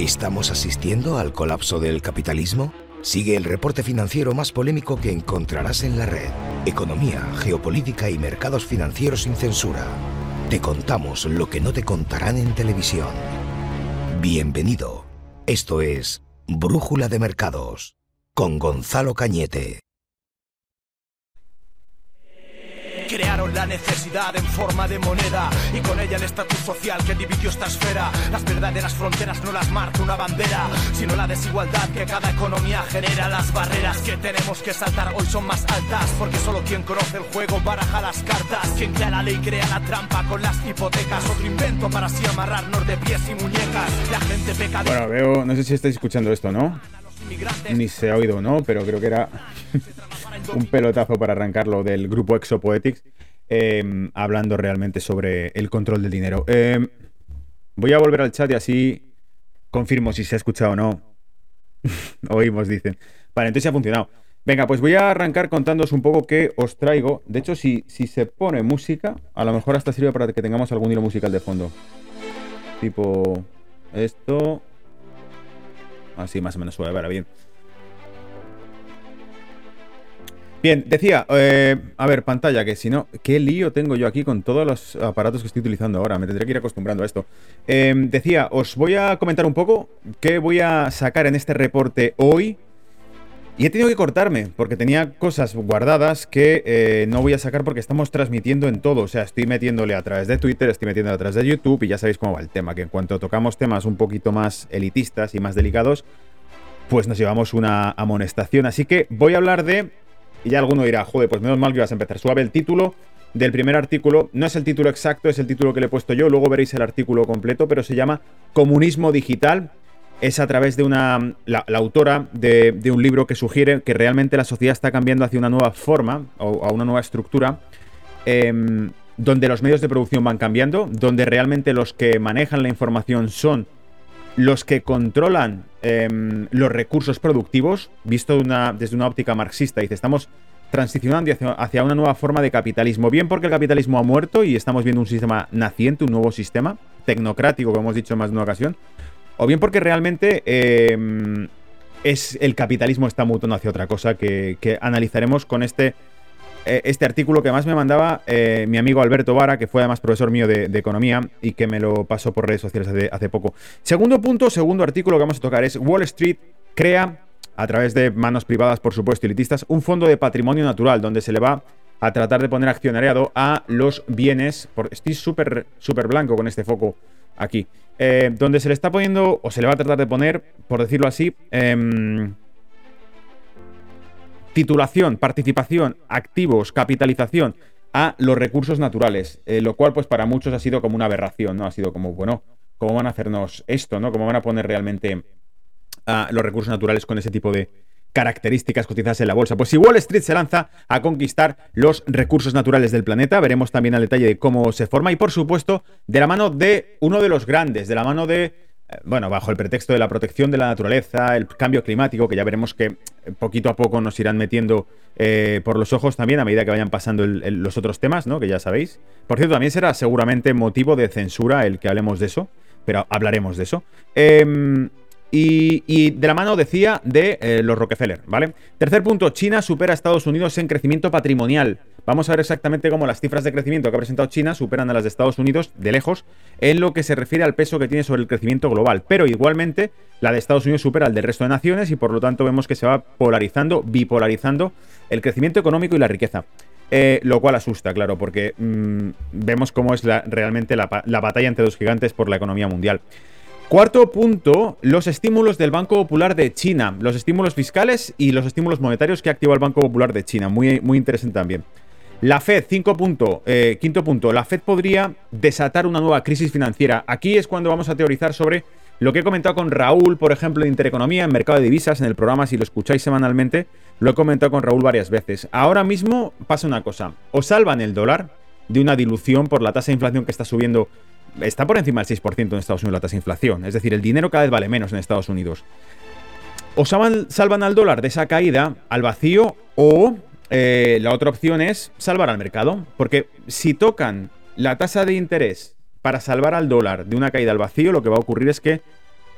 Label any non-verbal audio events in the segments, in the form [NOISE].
¿Estamos asistiendo al colapso del capitalismo? Sigue el reporte financiero más polémico que encontrarás en la red. Economía, geopolítica y mercados financieros sin censura. Te contamos lo que no te contarán en televisión. Bienvenido. Esto es Brújula de Mercados con Gonzalo Cañete. Crearon la necesidad en forma de moneda y con ella el estatus social que dividió esta esfera. Las verdaderas fronteras no las marca una bandera, sino la desigualdad que cada economía genera. Las barreras que tenemos que saltar hoy son más altas, porque solo quien conoce el juego baraja las cartas. Quien crea la ley crea la trampa con las hipotecas. Otro invento para así amarrarnos de pies y muñecas. La gente peca de... Bueno, veo, no sé si estáis escuchando esto, ¿no? Ni se ha oído, ¿no? Pero creo que era [LAUGHS] un pelotazo para arrancarlo del grupo Exopoetics, eh, hablando realmente sobre el control del dinero. Eh, voy a volver al chat y así confirmo si se ha escuchado o no. [LAUGHS] Oímos, dicen. Vale, entonces ha funcionado. Venga, pues voy a arrancar contándoos un poco qué os traigo. De hecho, si, si se pone música, a lo mejor hasta sirve para que tengamos algún hilo musical de fondo. Tipo esto. Así más o menos suave, ver, bien. Bien, decía, eh, a ver, pantalla, que si no, qué lío tengo yo aquí con todos los aparatos que estoy utilizando ahora, me tendré que ir acostumbrando a esto. Eh, decía, os voy a comentar un poco qué voy a sacar en este reporte hoy. Y he tenido que cortarme, porque tenía cosas guardadas que eh, no voy a sacar porque estamos transmitiendo en todo. O sea, estoy metiéndole a través de Twitter, estoy metiéndole a través de YouTube y ya sabéis cómo va el tema, que en cuanto tocamos temas un poquito más elitistas y más delicados, pues nos llevamos una amonestación. Así que voy a hablar de y ya alguno dirá, joder, pues menos mal que vas a empezar suave. El título del primer artículo no es el título exacto, es el título que le he puesto yo. Luego veréis el artículo completo, pero se llama Comunismo Digital. Es a través de una. La, autora de, un libro que sugiere que realmente la sociedad está cambiando hacia una nueva forma o a una nueva estructura. Em, donde los medios de producción van cambiando, donde realmente los que manejan la información son los que controlan em, los recursos productivos, visto desde una óptica marxista, dice, estamos transicionando hacia, una nueva forma de capitalismo, bien porque el capitalismo ha muerto y estamos viendo un sistema naciente, un nuevo sistema tecnocrático, como hemos dicho en más de una ocasión, o bien porque realmente em, es el capitalismo está mutando hacia otra cosa que analizaremos con este este artículo que más me mandaba eh, mi amigo Alberto Vara, que fue además profesor mío de, economía y que me lo pasó por redes sociales hace, poco. Segundo punto, segundo artículo que vamos a tocar es Wall Street crea, a través de manos privadas, por supuesto, elitistas, un fondo de patrimonio natural donde se le va a tratar de poner accionariado a los bienes. Por, estoy súper súper blanco con este foco aquí. Eh, donde se le está poniendo, o se le va a tratar de poner, por decirlo así, em, titulación, participación, activos, capitalización a los recursos naturales, eh, lo cual pues para muchos ha sido como una aberración, ¿no? Ha sido como, bueno, ¿cómo van a hacernos esto, ¿no? ¿Cómo van a poner realmente a los recursos naturales con ese tipo de características cotizadas en la bolsa? Pues si Wall Street se lanza a conquistar los recursos naturales del planeta, veremos también al detalle de cómo se forma y por supuesto de la mano de uno de los grandes, de la mano de bueno, bajo el pretexto de la protección de la naturaleza, el cambio climático, que ya veremos que eh, poquito a poco nos irán metiendo eh, por los ojos también a medida que vayan pasando los otros temas, ¿no? Que ya sabéis. Por cierto, también será seguramente motivo de censura el que hablemos de eso, pero hablaremos de eso. Em, y, de la mano decía de los Rockefeller, ¿vale? Tercer punto, China supera a Estados Unidos en crecimiento patrimonial. Vamos a ver exactamente cómo las cifras de crecimiento que ha presentado China superan a las de Estados Unidos de lejos en lo que se refiere al peso que tiene sobre el crecimiento global. Pero igualmente la de Estados Unidos supera al del resto de naciones y por lo tanto vemos que se va polarizando, bipolarizando el crecimiento económico y la riqueza. Eh, lo cual asusta, claro, porque mm, vemos cómo es realmente la, la batalla entre dos gigantes por la economía mundial. Cuarto punto, los estímulos del Banco Popular de China, los estímulos fiscales y los estímulos monetarios que activa el Banco Popular de China. Muy, muy interesante también. La Fed, cinco punto, eh, quinto punto, la Fed podría desatar una nueva crisis financiera. Aquí es cuando vamos a teorizar sobre lo que he comentado con Raúl, por ejemplo, de Intereconomía, en Mercado de Divisas, en el programa, si lo escucháis semanalmente, lo he comentado con Raúl varias veces. Ahora mismo pasa una cosa, o salvan el dólar de una dilución por la tasa de inflación que está subiendo, está por encima del 6% en Estados Unidos la tasa de inflación, es decir, el dinero cada vez vale menos en Estados Unidos. O salvan, al dólar de esa caída al vacío o eh, la otra opción es salvar al mercado, porque si tocan la tasa de interés para salvar al dólar de una caída al vacío, lo que va a ocurrir es que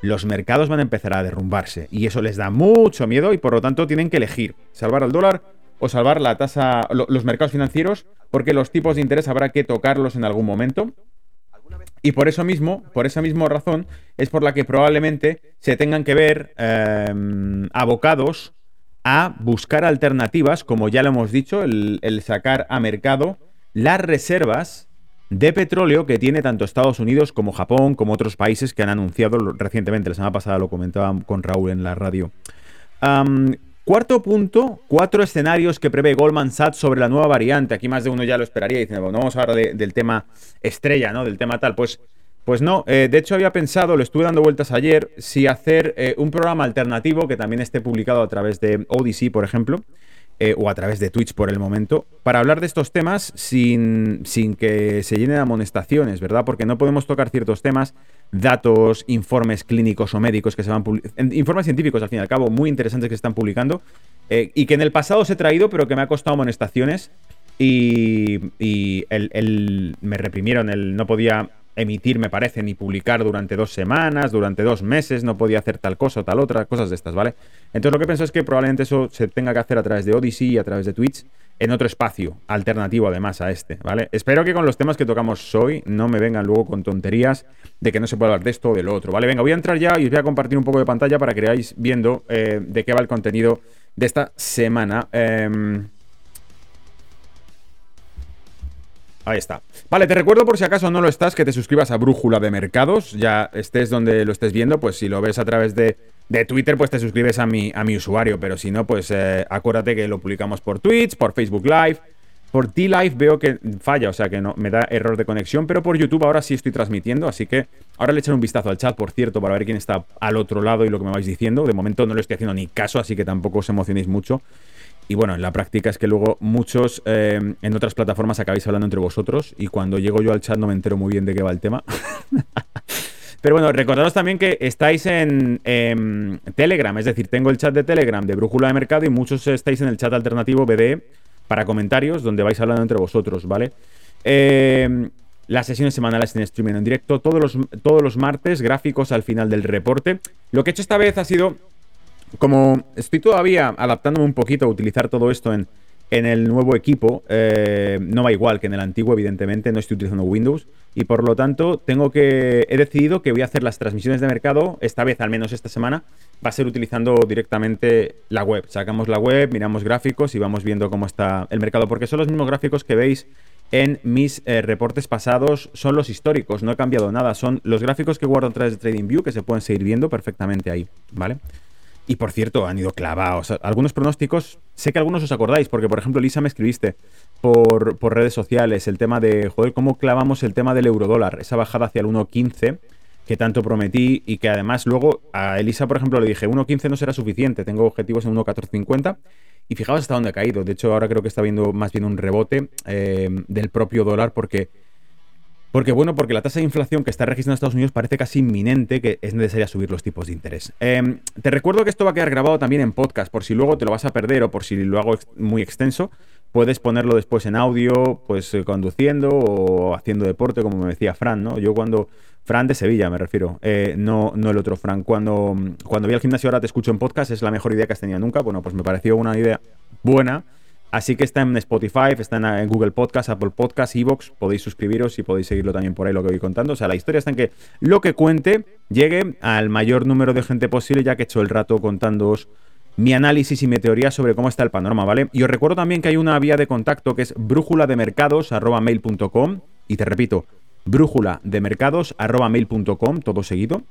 los mercados van a empezar a derrumbarse. Y eso les da mucho miedo y por lo tanto tienen que elegir salvar al dólar o salvar la tasa, los mercados financieros, porque los tipos de interés habrá que tocarlos en algún momento. Y por eso mismo, por esa misma razón, es por la que probablemente se tengan que ver em, abocados a buscar alternativas, como ya lo hemos dicho, el, el sacar a mercado las reservas de petróleo que tiene tanto Estados Unidos como Japón, como otros países que han anunciado recientemente, la semana pasada lo comentaba con Raúl en la radio. Cuarto punto, cuatro escenarios que prevé Goldman Sachs sobre la nueva variante. Aquí más de uno ya lo esperaría diciendo, bueno, vamos a hablar del tema estrella, ¿no? Del tema tal. Pues, pues no, eh, de hecho había pensado, lo estuve dando vueltas ayer, si hacer eh, un programa alternativo que también esté publicado a través de Odyssey, por ejemplo, eh, o a través de Twitch por el momento, para hablar de estos temas sin, sin que se llenen amonestaciones, ¿verdad? Porque no podemos tocar ciertos temas, datos, informes clínicos o médicos que se van informes científicos al fin y al cabo muy interesantes que se están publicando eh, y que en el pasado os he traído, pero que me ha costado amonestaciones y, y el, me reprimieron, el no podía emitir, me parece, ni publicar durante dos semanas, durante dos meses, no podía hacer tal cosa o tal otra, cosas de estas, ¿vale? Entonces lo que pienso es que probablemente eso se tenga que hacer a través de Odyssey y a través de Twitch en otro espacio, alternativo además a este, ¿vale? Espero que con los temas que tocamos hoy no me vengan luego con tonterías de que no se puede hablar de esto o de lo otro, ¿vale? Venga, voy a entrar ya y os voy a compartir un poco de pantalla para que veáis viendo eh, de qué va el contenido de esta semana. Em, Ahí está. Vale, te recuerdo por si acaso no lo estás, que te suscribas a Brújula de Mercados. Ya estés donde lo estés viendo, pues si lo ves a través de, Twitter, pues te suscribes a mi, a mi usuario. Pero si no, pues eh, acuérdate que lo publicamos por Twitch, por Facebook Live. Por T-Live veo que falla, o sea que no me da error de conexión, pero por YouTube ahora sí estoy transmitiendo, así que ahora le echaré un vistazo al chat, por cierto, para ver quién está al otro lado y lo que me vais diciendo. De momento no le estoy haciendo ni caso, así que tampoco os emocionéis mucho. Y bueno, en la práctica es que luego muchos eh, en otras plataformas acabáis hablando entre vosotros y cuando llego yo al chat no me entero muy bien de qué va el tema. [LAUGHS] Pero bueno, recordaros también que estáis en Telegram, es decir, tengo el chat de Telegram de Brújula de Mercado y muchos estáis en el chat alternativo BDE para comentarios donde vais hablando entre vosotros, ¿vale? Eh, las sesiones semanales en streaming en directo, todos los, todos los martes, gráficos al final del reporte. Lo que he hecho esta vez ha sido como estoy todavía adaptándome un poquito a utilizar todo esto en, el nuevo equipo, eh, no va igual que en el antiguo, evidentemente, no estoy utilizando Windows. Y por lo tanto, tengo que. He decidido que voy a hacer las transmisiones de mercado, esta vez, al menos esta semana, va a ser utilizando directamente la web. Sacamos la web, miramos gráficos y vamos viendo cómo está el mercado. Porque son los mismos gráficos que veis en mis eh, reportes pasados, son los históricos, no he cambiado nada. Son los gráficos que guardo a través de TradingView que se pueden seguir viendo perfectamente ahí, ¿vale? Y por cierto, han ido clavados. Algunos pronósticos, sé que algunos os acordáis, porque por ejemplo, Lisa me escribiste por, redes sociales el tema de, joder, cómo clavamos el tema del eurodólar, esa bajada hacia el 1.15 que tanto prometí y que además luego a Elisa, por ejemplo, le dije 1.15 no será suficiente, tengo objetivos en 1.1450 y fijaos hasta dónde ha caído. De hecho, ahora creo que está viendo más bien un rebote eh, del propio dólar porque porque bueno, porque la tasa de inflación que está registrando Estados Unidos parece casi inminente que es necesaria subir los tipos de interés. Em, te recuerdo que esto va a quedar grabado también en podcast, por si luego te lo vas a perder o por si lo hago muy extenso, puedes ponerlo después en audio, pues eh, conduciendo o haciendo deporte, como me decía Fran, ¿no? Yo cuando... Fran de Sevilla, me refiero, eh, no, no el otro Fran. Cuando, cuando voy al gimnasio ahora te escucho en podcast, es la mejor idea que has tenido nunca. Bueno, pues me pareció una idea buena Así que está en Spotify, está en Google Podcast, Apple Podcast, Evox. Podéis suscribiros y podéis seguirlo también por ahí lo que voy contando. O sea, la historia está en que lo que cuente llegue al mayor número de gente posible, ya que he hecho el rato contándoos mi análisis y mi teoría sobre cómo está el panorama, ¿vale? Y os recuerdo también que hay una vía de contacto que es brújula de mail.com y te repito, brújula de mail.com, todo seguido.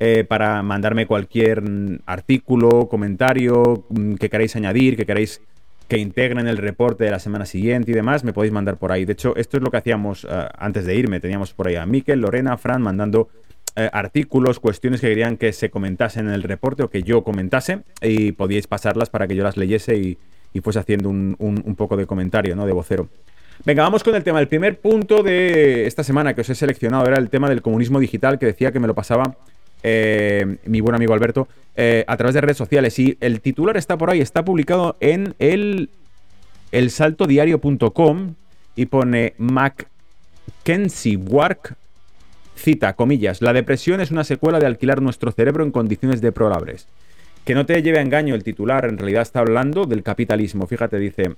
Eh, para mandarme cualquier artículo, comentario mm, que queráis añadir, que queráis que integren el reporte de la semana siguiente y demás, me podéis mandar por ahí. De hecho, esto es lo que hacíamos eh, antes de irme. Teníamos por ahí a Miquel, Lorena, Fran mandando eh, artículos, cuestiones que querían que se comentasen en el reporte o que yo comentase y podíais pasarlas para que yo las leyese y, fuese haciendo un, un, poco de comentario, ¿no? De vocero. Venga, vamos con el tema. El primer punto de esta semana que os he seleccionado era el tema del comunismo digital que decía que me lo pasaba eh, mi buen amigo Alberto, eh, a través de redes sociales. Y el titular está por ahí, está publicado en el elsaltodiario.com y pone Mackenzie Work cita, comillas, la depresión es una secuela de alquilar nuestro cerebro en condiciones deplorables. Que no te lleve a engaño el titular, en realidad está hablando del capitalismo. Fíjate, dice,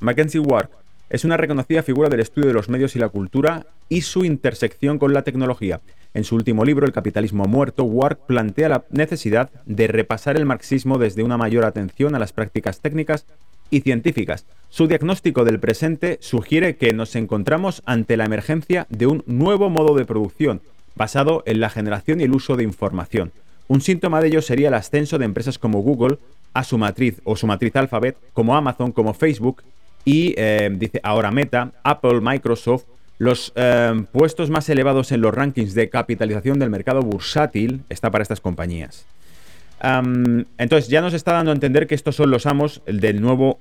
Mackenzie Ward es una reconocida figura del estudio de los medios y la cultura y su intersección con la tecnología. En su último libro, El capitalismo muerto, Ward plantea la necesidad de repasar el marxismo desde una mayor atención a las prácticas técnicas y científicas. Su diagnóstico del presente sugiere que nos encontramos ante la emergencia de un nuevo modo de producción, basado en la generación y el uso de información. Un síntoma de ello sería el ascenso de empresas como Google a su matriz o su matriz Alphabet, como Amazon, como Facebook y, eh, dice ahora Meta, Apple, Microsoft, los eh, puestos más elevados en los rankings de capitalización del mercado bursátil está para estas compañías entonces ya nos está dando a entender que estos son los amos del nuevo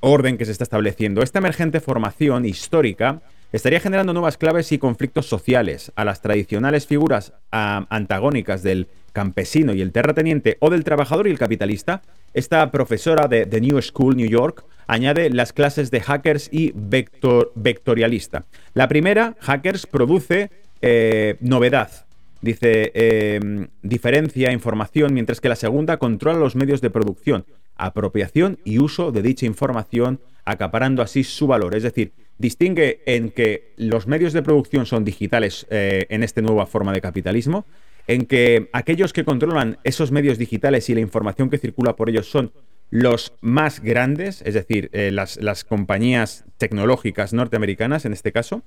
orden que se está estableciendo. Esta emergente formación histórica estaría generando nuevas claves y conflictos sociales a las tradicionales figuras antagónicas del campesino y el terrateniente o del trabajador y el capitalista. Esta profesora de The New School New York añade las clases de hackers y vectorialista. La primera, hackers, produce eh, novedad, Dice, em, diferencia información, mientras que la segunda controla los medios de producción, apropiación y uso de dicha información, acaparando así su valor. Es decir, distingue en que los medios de producción son digitales eh, en esta nueva forma de capitalismo, en que aquellos que controlan esos medios digitales y la información que circula por ellos son los más grandes, es decir, eh, las, compañías tecnológicas norteamericanas en este caso,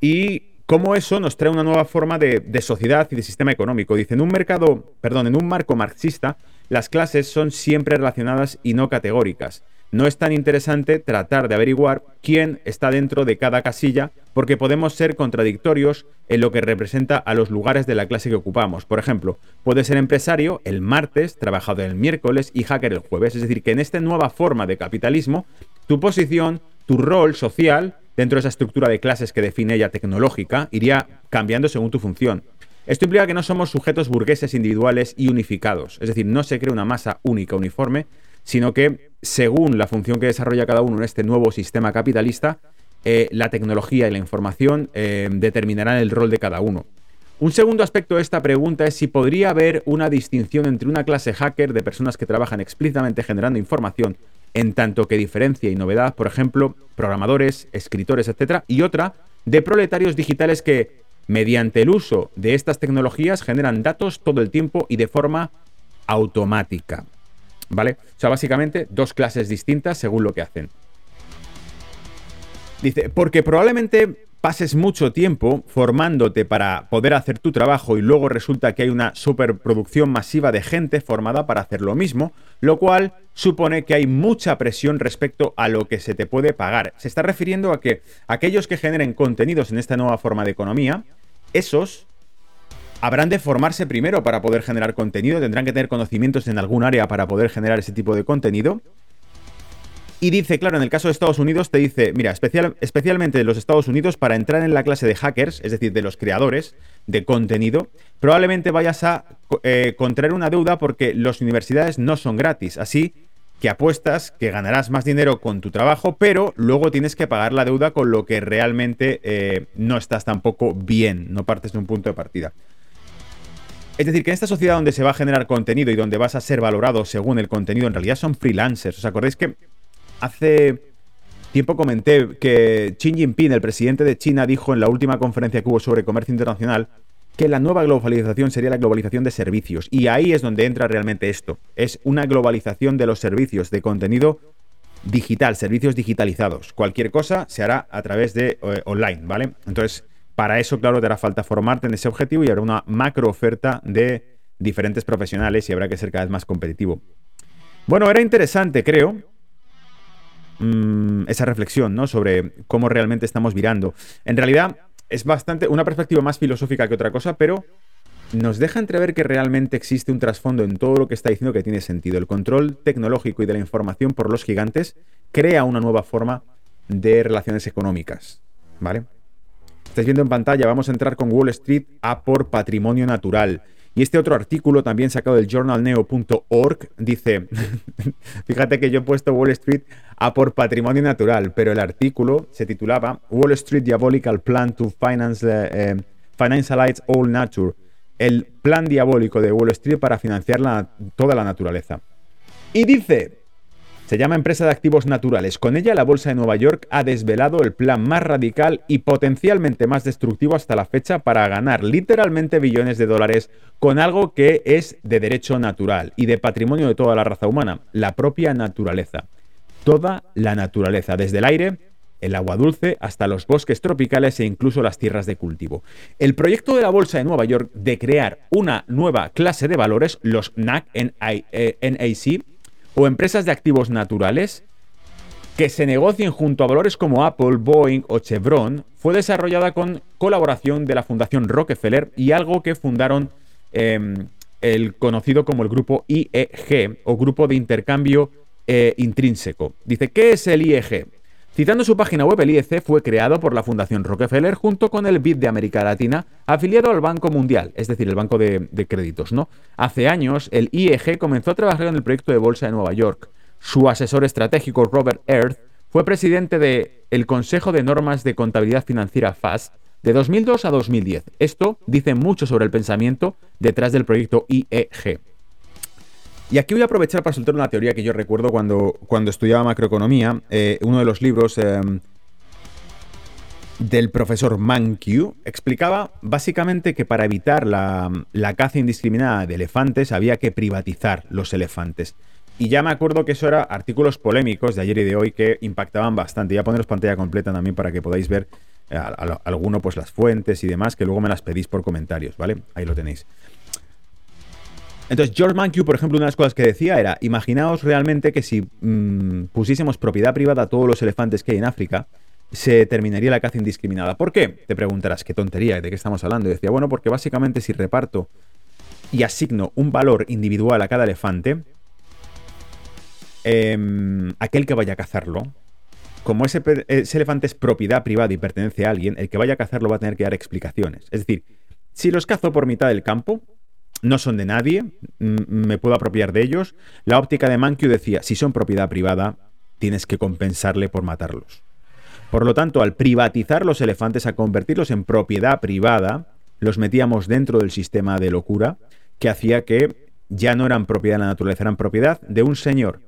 y cómo eso nos trae una nueva forma de, sociedad y de sistema económico. Dice, en un mercado, perdón, en un marco marxista, las clases son siempre relacionadas y no categóricas. No es tan interesante tratar de averiguar quién está dentro de cada casilla, porque podemos ser contradictorios en lo que representa a los lugares de la clase que ocupamos. Por ejemplo, puede ser empresario el martes, trabajador el miércoles y hacker el jueves. Es decir, que en esta nueva forma de capitalismo, tu posición, tu rol social, dentro de esa estructura de clases que define ella tecnológica, iría cambiando según tu función. Esto implica que no somos sujetos burgueses individuales y unificados, es decir, no se crea una masa única, uniforme, sino que según la función que desarrolla cada uno en este nuevo sistema capitalista, eh, la tecnología y la información eh, determinarán el rol de cada uno. Un segundo aspecto de esta pregunta es si podría haber una distinción entre una clase hacker de personas que trabajan explícitamente generando información en tanto que diferencia y novedad, por ejemplo, programadores, escritores, etc., y otra de proletarios digitales que, mediante el uso de estas tecnologías, generan datos todo el tiempo y de forma automática. ¿Vale? O sea, básicamente dos clases distintas según lo que hacen. Dice, porque probablemente pases mucho tiempo formándote para poder hacer tu trabajo y luego resulta que hay una superproducción masiva de gente formada para hacer lo mismo, lo cual supone que hay mucha presión respecto a lo que se te puede pagar. Se está refiriendo a que aquellos que generen contenidos en esta nueva forma de economía, esos habrán de formarse primero para poder generar contenido, tendrán que tener conocimientos en algún área para poder generar ese tipo de contenido y dice, claro, en el caso de Estados Unidos te dice, mira, especial, especialmente de los Estados Unidos, para entrar en la clase de hackers, es decir, de los creadores de contenido, probablemente vayas a eh, contraer una deuda porque las universidades no son gratis. Así que apuestas que ganarás más dinero con tu trabajo, pero luego tienes que pagar la deuda con lo que realmente eh, no estás tampoco bien, no partes de un punto de partida. Es decir, que en esta sociedad donde se va a generar contenido y donde vas a ser valorado según el contenido, en realidad son freelancers. ¿Os acordáis que Hace tiempo comenté que Xi Jinping, el presidente de China, dijo en la última conferencia que hubo sobre comercio internacional que la nueva globalización sería la globalización de servicios. Y ahí es donde entra realmente esto. Es una globalización de los servicios de contenido digital, servicios digitalizados. Cualquier cosa se hará a través de eh, online, ¿vale? Entonces, para eso, claro, te hará falta formarte en ese objetivo y habrá una macro oferta de diferentes profesionales y habrá que ser cada vez más competitivo. Bueno, era interesante, creo, Mm, esa reflexión, ¿no? Sobre cómo realmente estamos virando. En realidad, es bastante una perspectiva más filosófica que otra cosa, pero nos deja entrever que realmente existe un trasfondo en todo lo que está diciendo que tiene sentido. El control tecnológico y de la información por los gigantes crea una nueva forma de relaciones económicas. ¿Vale? Estáis viendo en pantalla, vamos a entrar con Wall Street a por patrimonio natural. Y este otro artículo, también sacado del journalneo.org, dice, [LAUGHS] fíjate que yo he puesto Wall Street a por patrimonio natural, pero el artículo se titulaba Wall Street Diabolical Plan to Finance, eh, Financialize All Nature, el plan diabólico de Wall Street para financiar toda la naturaleza. Y dice, se llama Empresa de Activos Naturales. Con ella la Bolsa de Nueva York ha desvelado el plan más radical y potencialmente más destructivo hasta la fecha para ganar literalmente billones de dólares con algo que es de derecho natural y de patrimonio de toda la raza humana, la propia naturaleza. Toda la naturaleza, desde el aire, el agua dulce, hasta los bosques tropicales e incluso las tierras de cultivo. El proyecto de la Bolsa de Nueva York de crear una nueva clase de valores, los NAC, NAC, o empresas de activos naturales que se negocien junto a valores como Apple, Boeing o Chevron, fue desarrollada con colaboración de la Fundación Rockefeller y algo que fundaron em, el conocido como el grupo IEG o Grupo de Intercambio eh, Intrínseco. Dice, ¿qué es el IEG? Citando su página web, el IEC fue creado por la Fundación Rockefeller junto con el BID de América Latina, afiliado al Banco Mundial, es decir, el Banco de, Créditos, ¿no? Hace años, el IEG comenzó a trabajar en el proyecto de bolsa de Nueva York. Su asesor estratégico, Robert Earth, fue presidente del Consejo de Normas de Contabilidad Financiera FAS de 2002 a 2010. Esto dice mucho sobre el pensamiento detrás del proyecto IEG. Y aquí voy a aprovechar para soltar una teoría que yo recuerdo cuando, cuando estudiaba macroeconomía, eh, uno de los libros em, del profesor Mankiw explicaba básicamente que para evitar la, caza indiscriminada de elefantes había que privatizar los elefantes. Y ya me acuerdo que eso era artículos polémicos de ayer y de hoy que impactaban bastante. Voy a poneros pantalla completa también para que podáis ver eh, alguno pues las fuentes y demás, que luego me las pedís por comentarios, ¿vale? Ahí lo tenéis. Entonces, George Mankiw, por ejemplo, una de las cosas que decía era, imaginaos realmente que si mm, pusiésemos propiedad privada a todos los elefantes que hay en África, se terminaría la caza indiscriminada. ¿Por qué? Te preguntarás, qué tontería, ¿de qué estamos hablando? Y decía, bueno, porque básicamente si reparto y asigno un valor individual a cada elefante, em, aquel que vaya a cazarlo, como ese, ese elefante es propiedad privada y pertenece a alguien, el que vaya a cazarlo va a tener que dar explicaciones. Es decir, si los cazo por mitad del campo, no son de nadie, me puedo apropiar de ellos. La óptica de Mankiw decía, si son propiedad privada, tienes que compensarle por matarlos. Por lo tanto, al privatizar los elefantes, a convertirlos en propiedad privada, los metíamos dentro del sistema de locura que hacía que ya no eran propiedad de la naturaleza, eran propiedad de un señor.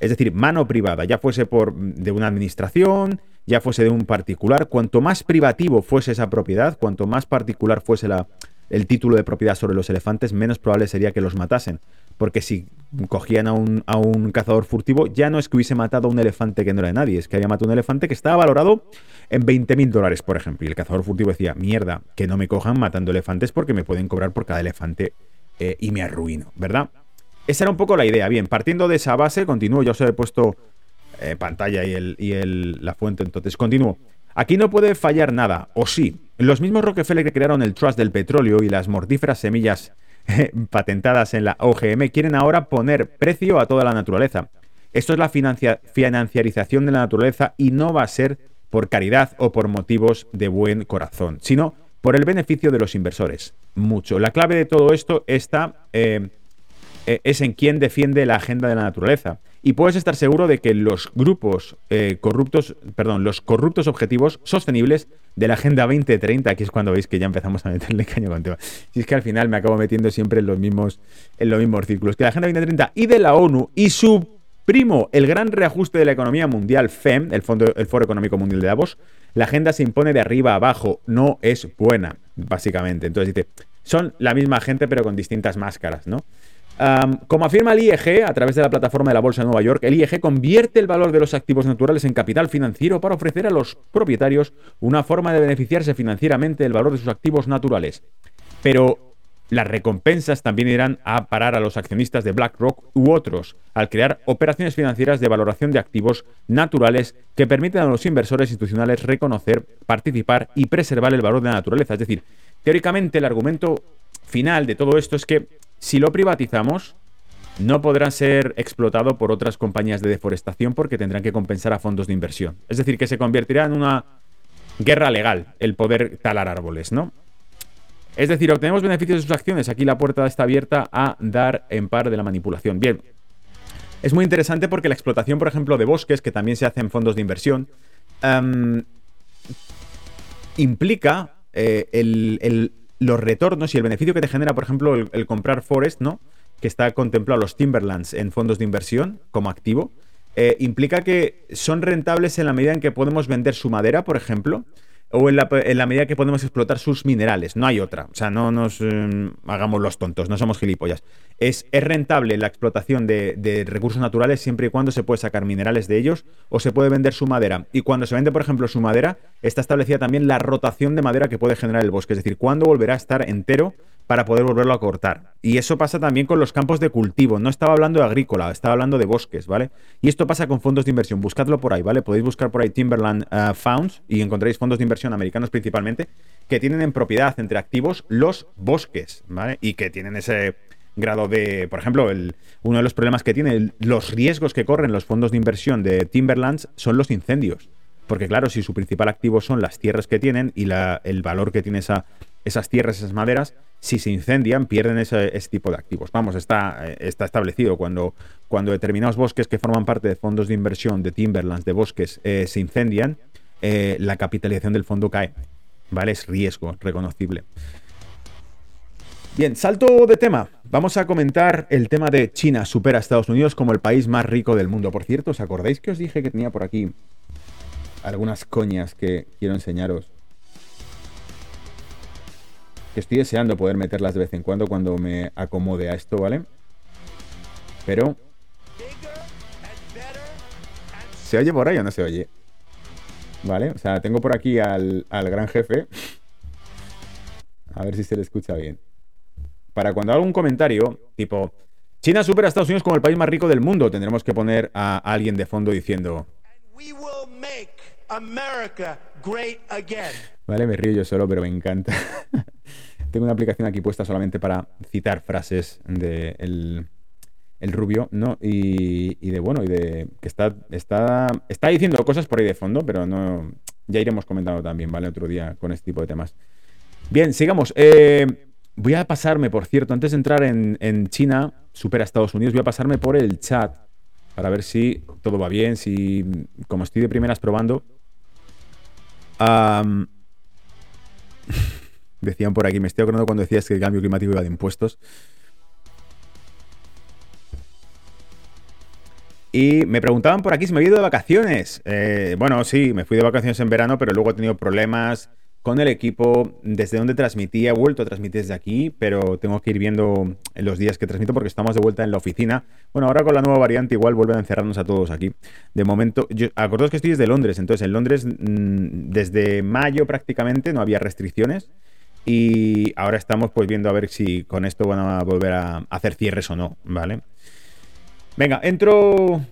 Es decir, mano privada, ya fuese por de una administración, ya fuese de un particular, cuanto más privativo fuese esa propiedad, cuanto más particular fuese la, el título de propiedad sobre los elefantes, menos probable sería que los matasen. Porque si cogían a un, a un cazador furtivo, ya no es que hubiese matado a un elefante que no era de nadie, es que había matado a un elefante que estaba valorado en 20 mil dólares, por ejemplo. Y el cazador furtivo decía, mierda, que no me cojan matando elefantes porque me pueden cobrar por cada elefante eh, y me arruino, ¿verdad? Esa era un poco la idea. Bien, partiendo de esa base, continúo, ya os he puesto eh, pantalla y, el, y el, la fuente, entonces continúo. Aquí no puede fallar nada, o sí. Los mismos Rockefeller que crearon el Trust del petróleo y las mortíferas semillas eh, patentadas en la OGM quieren ahora poner precio a toda la naturaleza. Esto es la financiarización de la naturaleza y no va a ser por caridad o por motivos de buen corazón, sino por el beneficio de los inversores. Mucho. La clave de todo esto está, eh, eh, es en quién defiende la agenda de la naturaleza y puedes estar seguro de que los grupos eh, corruptos, perdón, los corruptos objetivos sostenibles de la Agenda 2030, aquí es cuando veis que ya empezamos a meterle [LAUGHS] caño con tema. Si es que al final me acabo metiendo siempre en los mismos, en los mismos círculos, que la Agenda 2030 y de la ONU y su primo, el gran reajuste de la economía mundial, FEM, el, Fondo, el Foro Económico Mundial de Davos, la agenda se impone de arriba a abajo, no es buena, básicamente. Entonces dice, son la misma gente pero con distintas máscaras, ¿no? Como afirma el IEG a través de la plataforma de la Bolsa de Nueva York, el IEG convierte el valor de los activos naturales en capital financiero para ofrecer a los propietarios una forma de beneficiarse financieramente del valor de sus activos naturales. Pero las recompensas también irán a parar a los accionistas de BlackRock u otros, al crear operaciones financieras de valoración de activos naturales que permiten a los inversores institucionales reconocer, participar y preservar el valor de la naturaleza. Es decir, teóricamente el argumento final de todo esto es que si lo privatizamos, no podrá ser explotado por otras compañías de deforestación porque tendrán que compensar a fondos de inversión. Es decir, que se convertirá en una guerra legal el poder talar árboles, ¿no? Es decir, obtenemos beneficios de sus acciones. Aquí la puerta está abierta a dar en par de la manipulación. Bien, es muy interesante porque la explotación, por ejemplo, de bosques, que también se hace en fondos de inversión, em, implica eh, los retornos y el beneficio que te genera, por ejemplo, el, comprar Forest, ¿no? Que está contemplado los Timberlands en fondos de inversión como activo, eh, implica que son rentables en la medida en que podemos vender su madera, por ejemplo, o en la, medida que podemos explotar sus minerales. No hay otra. O sea, no nos em, hagamos los tontos, no somos gilipollas. Es, es rentable la explotación de, recursos naturales siempre y cuando se puede sacar minerales de ellos o se puede vender su madera. Y cuando se vende, por ejemplo, su madera, está establecida también la rotación de madera que puede generar el bosque. Es decir, cuándo volverá a estar entero para poder volverlo a cortar. Y eso pasa también con los campos de cultivo. No estaba hablando de agrícola, estaba hablando de bosques, ¿vale? Y esto pasa con fondos de inversión. Buscadlo por ahí, ¿vale? Podéis buscar por ahí Timberland uh, Funds y encontréis fondos de inversión americanos principalmente que tienen en propiedad entre activos los bosques, ¿vale? Y que tienen ese grado de, por ejemplo, el, uno de los problemas que tiene, los riesgos que corren los fondos de inversión de Timberlands son los incendios. Porque claro, si su principal activo son las tierras que tienen y la, el valor que tiene esa, esas tierras, esas maderas, si se incendian, pierden ese, tipo de activos. Vamos, está, eh, está establecido. Cuando, cuando determinados bosques que forman parte de fondos de inversión, de timberlands, de bosques, eh, se incendian, eh, la capitalización del fondo cae. ¿Vale? Es riesgo reconocible. Bien, salto de tema. Vamos a comentar el tema de China supera a Estados Unidos como el país más rico del mundo. Por cierto, ¿os acordáis que os dije que tenía por aquí algunas coñas que quiero enseñaros? estoy deseando poder meterlas de vez en cuando cuando me acomode a esto, ¿vale? Pero... ¿Se oye por ahí o no se oye? ¿Vale? O sea, tengo por aquí al, gran jefe. A ver si se le escucha bien. Para cuando haga un comentario, tipo, China supera a Estados Unidos como el país más rico del mundo, tendremos que poner a alguien de fondo diciendo... Vale, me río yo solo, pero me encanta. [LAUGHS] Tengo una aplicación aquí puesta solamente para citar frases de el, rubio, ¿no? Y, de bueno, y de que está, está, está diciendo cosas por ahí de fondo, pero no. Ya iremos comentando también, ¿vale? Otro día con este tipo de temas. Bien, sigamos. Eh, voy a pasarme, por cierto, antes de entrar en, China, supera Estados Unidos, voy a pasarme por el chat para ver si todo va bien, si, como estoy de primeras probando. [LAUGHS] Decían por aquí, me estoy acordando cuando decías que el cambio climático iba de impuestos. Y me preguntaban por aquí si me había ido de vacaciones. Eh, bueno, sí, me fui de vacaciones en verano, pero luego he tenido problemas con el equipo, desde donde transmitía, he vuelto a transmitir desde aquí, pero tengo que ir viendo los días que transmito porque estamos de vuelta en la oficina. Bueno, ahora con la nueva variante igual vuelven a encerrarnos a todos aquí. De momento, yo, acordaos que estoy desde Londres, entonces en Londres mm, desde mayo prácticamente no había restricciones. Y ahora estamos pues viendo a ver si con esto van a volver a hacer cierres o no, ¿vale? Venga, entro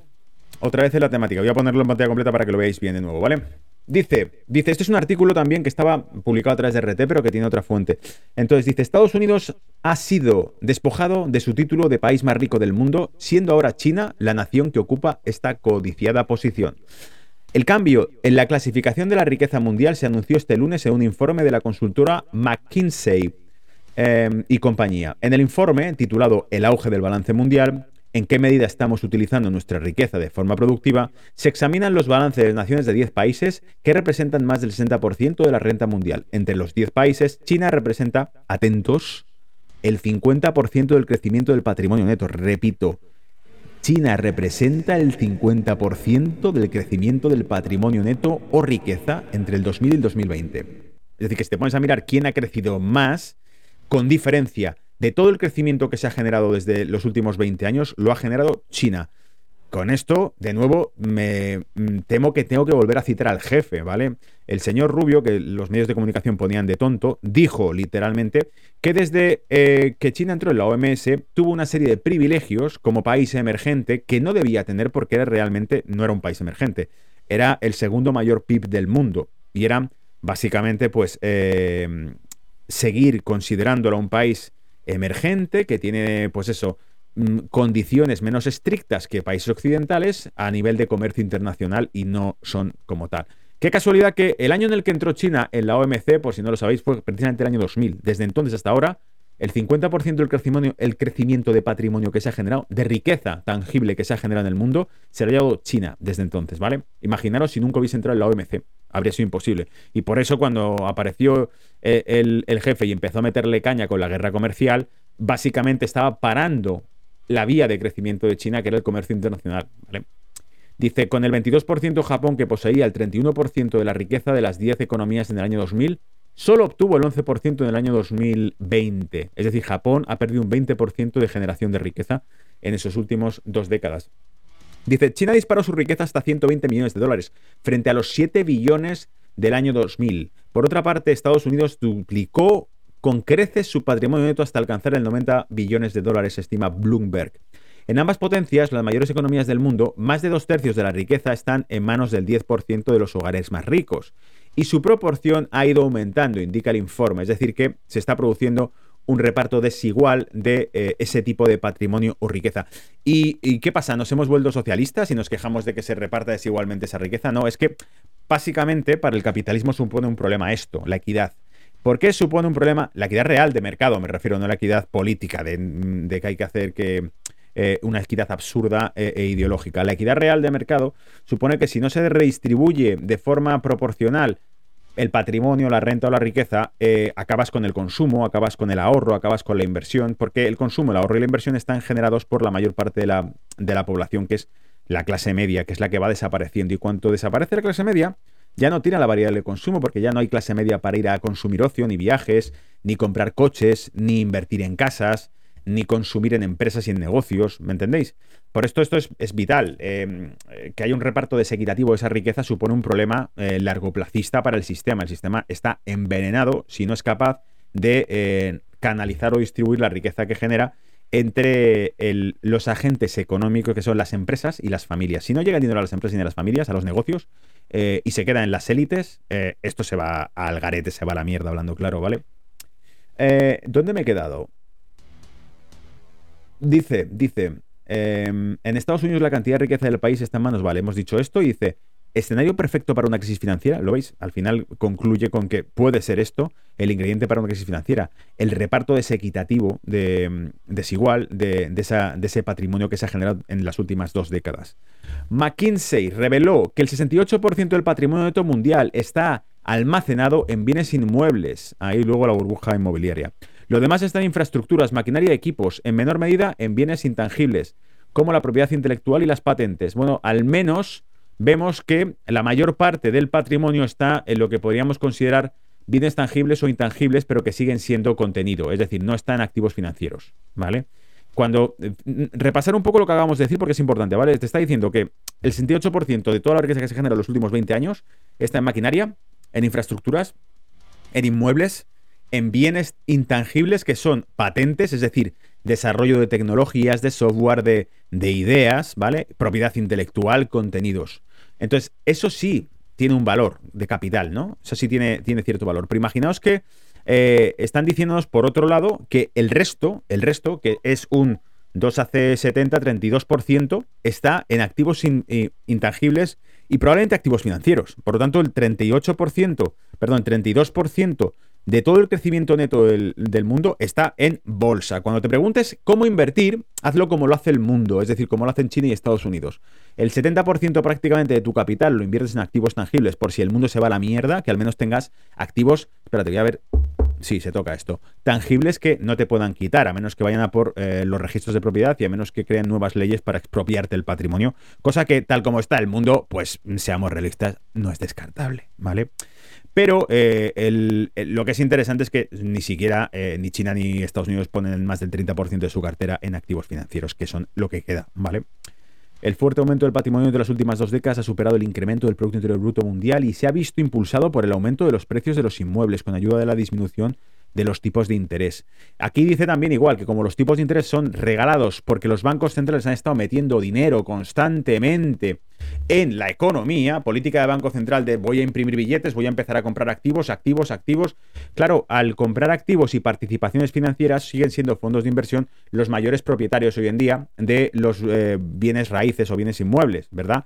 otra vez en la temática. Voy a ponerlo en pantalla completa para que lo veáis bien de nuevo, ¿vale? Dice, dice, este es un artículo también que estaba publicado a través de RT, pero que tiene otra fuente. Entonces dice, Estados Unidos ha sido despojado de su título de país más rico del mundo, siendo ahora China la nación que ocupa esta codiciada posición. El cambio en la clasificación de la riqueza mundial se anunció este lunes en un informe de la consultora McKinsey em, y compañía. En el informe, titulado El auge del balance mundial, en qué medida estamos utilizando nuestra riqueza de forma productiva, se examinan los balances de naciones de 10 países que representan más del 60% de la renta mundial. Entre los 10 países, China representa, atentos, el 50% del crecimiento del patrimonio neto. Repito, China representa el 50% del crecimiento del patrimonio neto o riqueza entre el 2000 y el 2020. Es decir, que si te pones a mirar quién ha crecido más, con diferencia de todo el crecimiento que se ha generado desde los últimos 20 años, lo ha generado China. Con esto, de nuevo, me mm, temo que tengo que volver a citar al jefe, ¿vale? El señor Rubio, que los medios de comunicación ponían de tonto, dijo literalmente que desde eh, que China entró en la OMS tuvo una serie de privilegios como país emergente que no debía tener porque era realmente no era un país emergente, era el segundo mayor PIB del mundo y era básicamente pues eh, seguir considerándolo un país emergente que tiene pues eso Mm, condiciones menos estrictas que países occidentales a nivel de comercio internacional y no son como tal. Qué casualidad que el año en el que entró China en la OMC, por si no lo sabéis, fue precisamente el año 2000. Desde entonces hasta ahora, el 50% del crecimiento, el crecimiento de patrimonio que se ha generado, de riqueza tangible que se ha generado en el mundo, se lo ha llevado China desde entonces, ¿vale? Imaginaros si nunca hubiese entrado en la OMC. habría sido imposible. Y por eso cuando apareció eh, el, jefe y empezó a meterle caña con la guerra comercial, básicamente estaba parando la vía de crecimiento de China, que era el comercio internacional. Dice, con el 22% Japón, que poseía el 31% de la riqueza de las 10 economías en el año 2000, solo obtuvo el 11% en el año 2020. Es decir, Japón ha perdido un 20% de generación de riqueza en esos últimos dos décadas. Dice, China disparó su riqueza hasta 120 millones de dólares, frente a los 7 billones del año 2000. Por otra parte, Estados Unidos duplicó con creces su patrimonio neto hasta alcanzar el 90 billones de dólares, estima Bloomberg. En ambas potencias, las mayores economías del mundo, más de dos tercios de la riqueza están en manos del 10% de los hogares más ricos. Y su proporción ha ido aumentando, indica el informe. Es decir, que se está produciendo un reparto desigual de eh, ese tipo de patrimonio o riqueza. ¿Y, qué pasa? ¿Nos hemos vuelto socialistas y nos quejamos de que se reparta desigualmente esa riqueza? No, es que básicamente para el capitalismo supone un problema esto, la equidad. ¿Por qué supone un problema? La equidad real de mercado, me refiero, no la equidad política, de, que hay que hacer que eh, una equidad absurda e, e ideológica. La equidad real de mercado supone que si no se redistribuye de forma proporcional el patrimonio, la renta o la riqueza, eh, acabas con el consumo, acabas con el ahorro, acabas con la inversión, porque el consumo, el ahorro y la inversión están generados por la mayor parte de la, de la población, que es la clase media, que es la que va desapareciendo. Y cuanto desaparece la clase media, ya no tiene la variable de consumo, porque ya no hay clase media para ir a consumir ocio, ni viajes, ni comprar coches, ni invertir en casas, ni consumir en empresas y en negocios, ¿me entendéis? Por esto esto es, vital. Em, que haya un reparto desequitativo de esa riqueza supone un problema eh, largoplacista para el sistema. El sistema está envenenado si no es capaz de eh, canalizar o distribuir la riqueza que genera entre los agentes económicos que son las empresas y las familias. Si no llega el dinero a las empresas y a las familias, a los negocios, eh, y se queda en las élites, esto se va al garete, se va a la mierda, hablando claro, ¿vale? ¿Dónde me he quedado? Dice, dice, em, en Estados Unidos la cantidad de riqueza del país está en manos, vale, hemos dicho esto y dice, escenario perfecto para una crisis financiera, ¿lo veis? Al final concluye con que puede ser esto el ingrediente para una crisis financiera, el reparto desequitativo, de, desigual de, de ese patrimonio que se ha generado en las últimas dos décadas. McKinsey reveló que el 68% del patrimonio neto mundial está almacenado en bienes inmuebles, ahí luego la burbuja inmobiliaria. Lo demás está en infraestructuras, maquinaria y equipos, en menor medida en bienes intangibles, como la propiedad intelectual y las patentes. Bueno, al menos vemos que la mayor parte del patrimonio está en lo que podríamos considerar bienes tangibles o intangibles, pero que siguen siendo contenido, es decir, no están activos financieros, ¿vale? Cuando eh, repasar un poco lo que acabamos de decir porque es importante, ¿vale? Te está diciendo que el 68% de toda la riqueza que se genera en los últimos 20 años está en maquinaria, en infraestructuras, en inmuebles, en bienes intangibles que son patentes, es decir, desarrollo de tecnologías, de software, de, ideas, ¿vale? Propiedad intelectual, contenidos. Entonces, eso sí tiene un valor de capital, ¿no? Eso sí tiene, tiene cierto valor. Pero imaginaos que eh, están diciéndonos, por otro lado, que el resto, el resto, que es un 2AC70, 32%, está en activos eh, intangibles y probablemente activos financieros. Por lo tanto, el 38%, perdón, 32% de todo el crecimiento neto del, mundo está en bolsa. Cuando te preguntes cómo invertir, hazlo como lo hace el mundo, es decir, como lo hacen China y Estados Unidos. El 70% prácticamente de tu capital lo inviertes en activos tangibles, por si el mundo se va a la mierda, que al menos tengas activos, espérate, voy a ver, sí, se toca esto, tangibles que no te puedan quitar, a menos que vayan a por eh, los registros de propiedad y a menos que creen nuevas leyes para expropiarte el patrimonio, cosa que tal como está el mundo, pues seamos realistas, no es descartable, ¿vale? Pero eh, lo que es interesante es que ni siquiera eh, ni China ni Estados Unidos ponen más del 30% de su cartera en activos financieros, que son lo que queda, ¿vale? El fuerte aumento del patrimonio de las últimas dos décadas ha superado el incremento del Producto Interior Bruto mundial y se ha visto impulsado por el aumento de los precios de los inmuebles con ayuda de la disminución de los tipos de interés. Aquí dice también igual que como los tipos de interés son regalados porque los bancos centrales han estado metiendo dinero constantemente en la economía, política de Banco Central de voy a imprimir billetes, voy a empezar a comprar activos, activos, activos. Claro, al comprar activos y participaciones financieras siguen siendo fondos de inversión los mayores propietarios hoy en día de los eh, bienes raíces o bienes inmuebles, ¿verdad?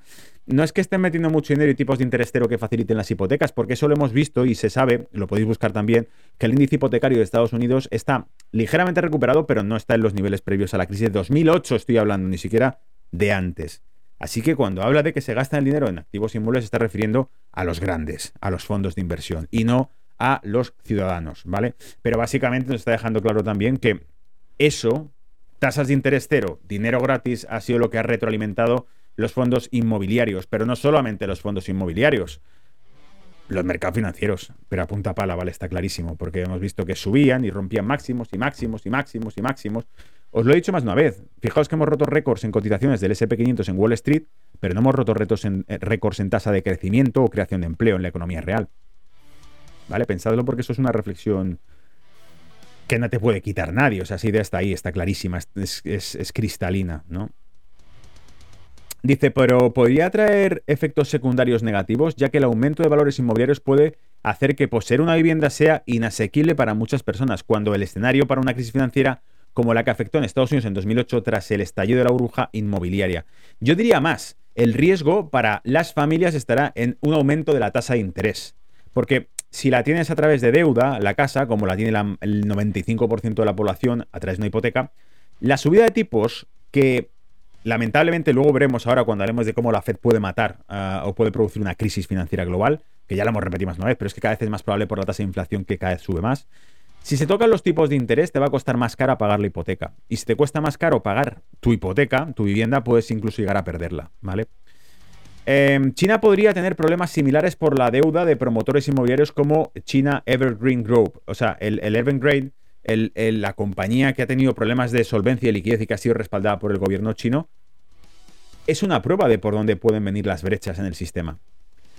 no es que estén metiendo mucho dinero y tipos de interés que faciliten las hipotecas, porque eso lo hemos visto y se sabe, lo podéis buscar también, que el índice hipotecario de Estados Unidos está ligeramente recuperado, pero no está en los niveles previos a la crisis de 2008, estoy hablando, ni siquiera de antes. Así que cuando habla de que se gasta el dinero en activos inmuebles, se está refiriendo a los grandes, a los fondos de inversión, y no a los ciudadanos, ¿vale? Pero básicamente nos está dejando claro también que eso, tasas de interés cero, dinero gratis, ha sido lo que ha retroalimentado los fondos inmobiliarios, pero no solamente los fondos inmobiliarios, los mercados financieros, pero a punta pala, ¿vale? Está clarísimo, porque hemos visto que subían y rompían máximos y máximos y máximos y máximos. Os lo he dicho más de una vez. Fijaos que hemos roto récords en cotizaciones del SP500 en Wall Street, pero no hemos roto retos en, eh, récords en tasa de crecimiento o creación de empleo en la economía real. ¿Vale? Pensadlo porque eso es una reflexión que no te puede quitar nadie. O sea, esa idea está ahí, está clarísima, es, es cristalina, ¿no? Dice, pero podría traer efectos secundarios negativos, ya que el aumento de valores inmobiliarios puede hacer que poseer una vivienda sea inasequible para muchas personas, cuando el escenario para una crisis financiera como la que afectó en Estados Unidos en 2008 tras el estallido de la burbuja inmobiliaria. Yo diría más, el riesgo para las familias estará en un aumento de la tasa de interés, porque si la tienes a través de deuda, la casa, como la tiene el 95% de la población a través de una hipoteca, la subida de tipos que lamentablemente luego veremos ahora cuando hablemos de cómo la Fed puede matar ah, o puede producir una crisis financiera global, que ya la hemos repetido más una vez, pero es que cada vez es más probable por la tasa de inflación que cada vez sube más. Si se tocan los tipos de interés, te va a costar más caro pagar la hipoteca. Y si te cuesta más caro pagar tu hipoteca, tu vivienda, puedes incluso llegar a perderla, ¿vale? Em, China podría tener problemas similares por la deuda de promotores inmobiliarios como China Evergreen Group. O sea, el, Evergreen, la compañía que ha tenido problemas de solvencia y liquidez y que ha sido respaldada por el gobierno chino, es una prueba de por dónde pueden venir las brechas en el sistema.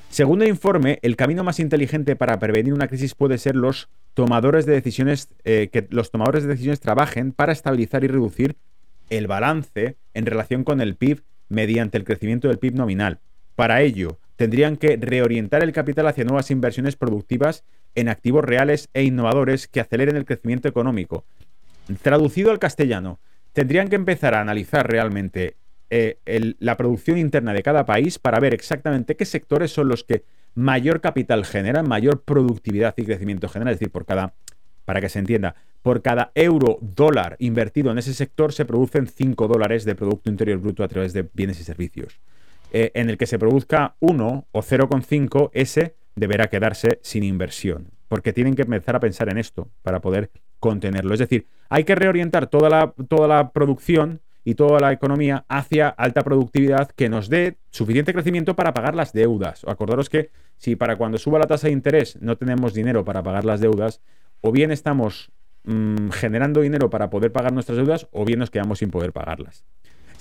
Según el informe, el camino más inteligente para prevenir una crisis puede ser los tomadores de decisiones, eh, que los tomadores de decisiones trabajen para estabilizar y reducir el balance en relación con el PIB mediante el crecimiento del PIB nominal. Para ello, tendrían que reorientar el capital hacia nuevas inversiones productivas en activos reales e innovadores que aceleren el crecimiento económico. Traducido al castellano, tendrían que empezar a analizar realmente eh, la producción interna de cada país para ver exactamente qué sectores son los que mayor capital generan, mayor productividad y crecimiento generan. Es decir, por cada, para que se entienda, por cada euro dólar invertido en ese sector se producen 5 dólares de Producto Interior Bruto a través de bienes y servicios. Eh, en el que se produzca 1 o 0,5, ese deberá quedarse sin inversión. Porque tienen que empezar a pensar en esto para poder contenerlo. Es decir, hay que reorientar toda la, toda la producción y toda la economía hacia alta productividad que nos dé suficiente crecimiento para pagar las deudas. Acordaros que si para cuando suba la tasa de interés no tenemos dinero para pagar las deudas, o bien estamos mm, generando dinero para poder pagar nuestras deudas, o bien nos quedamos sin poder pagarlas.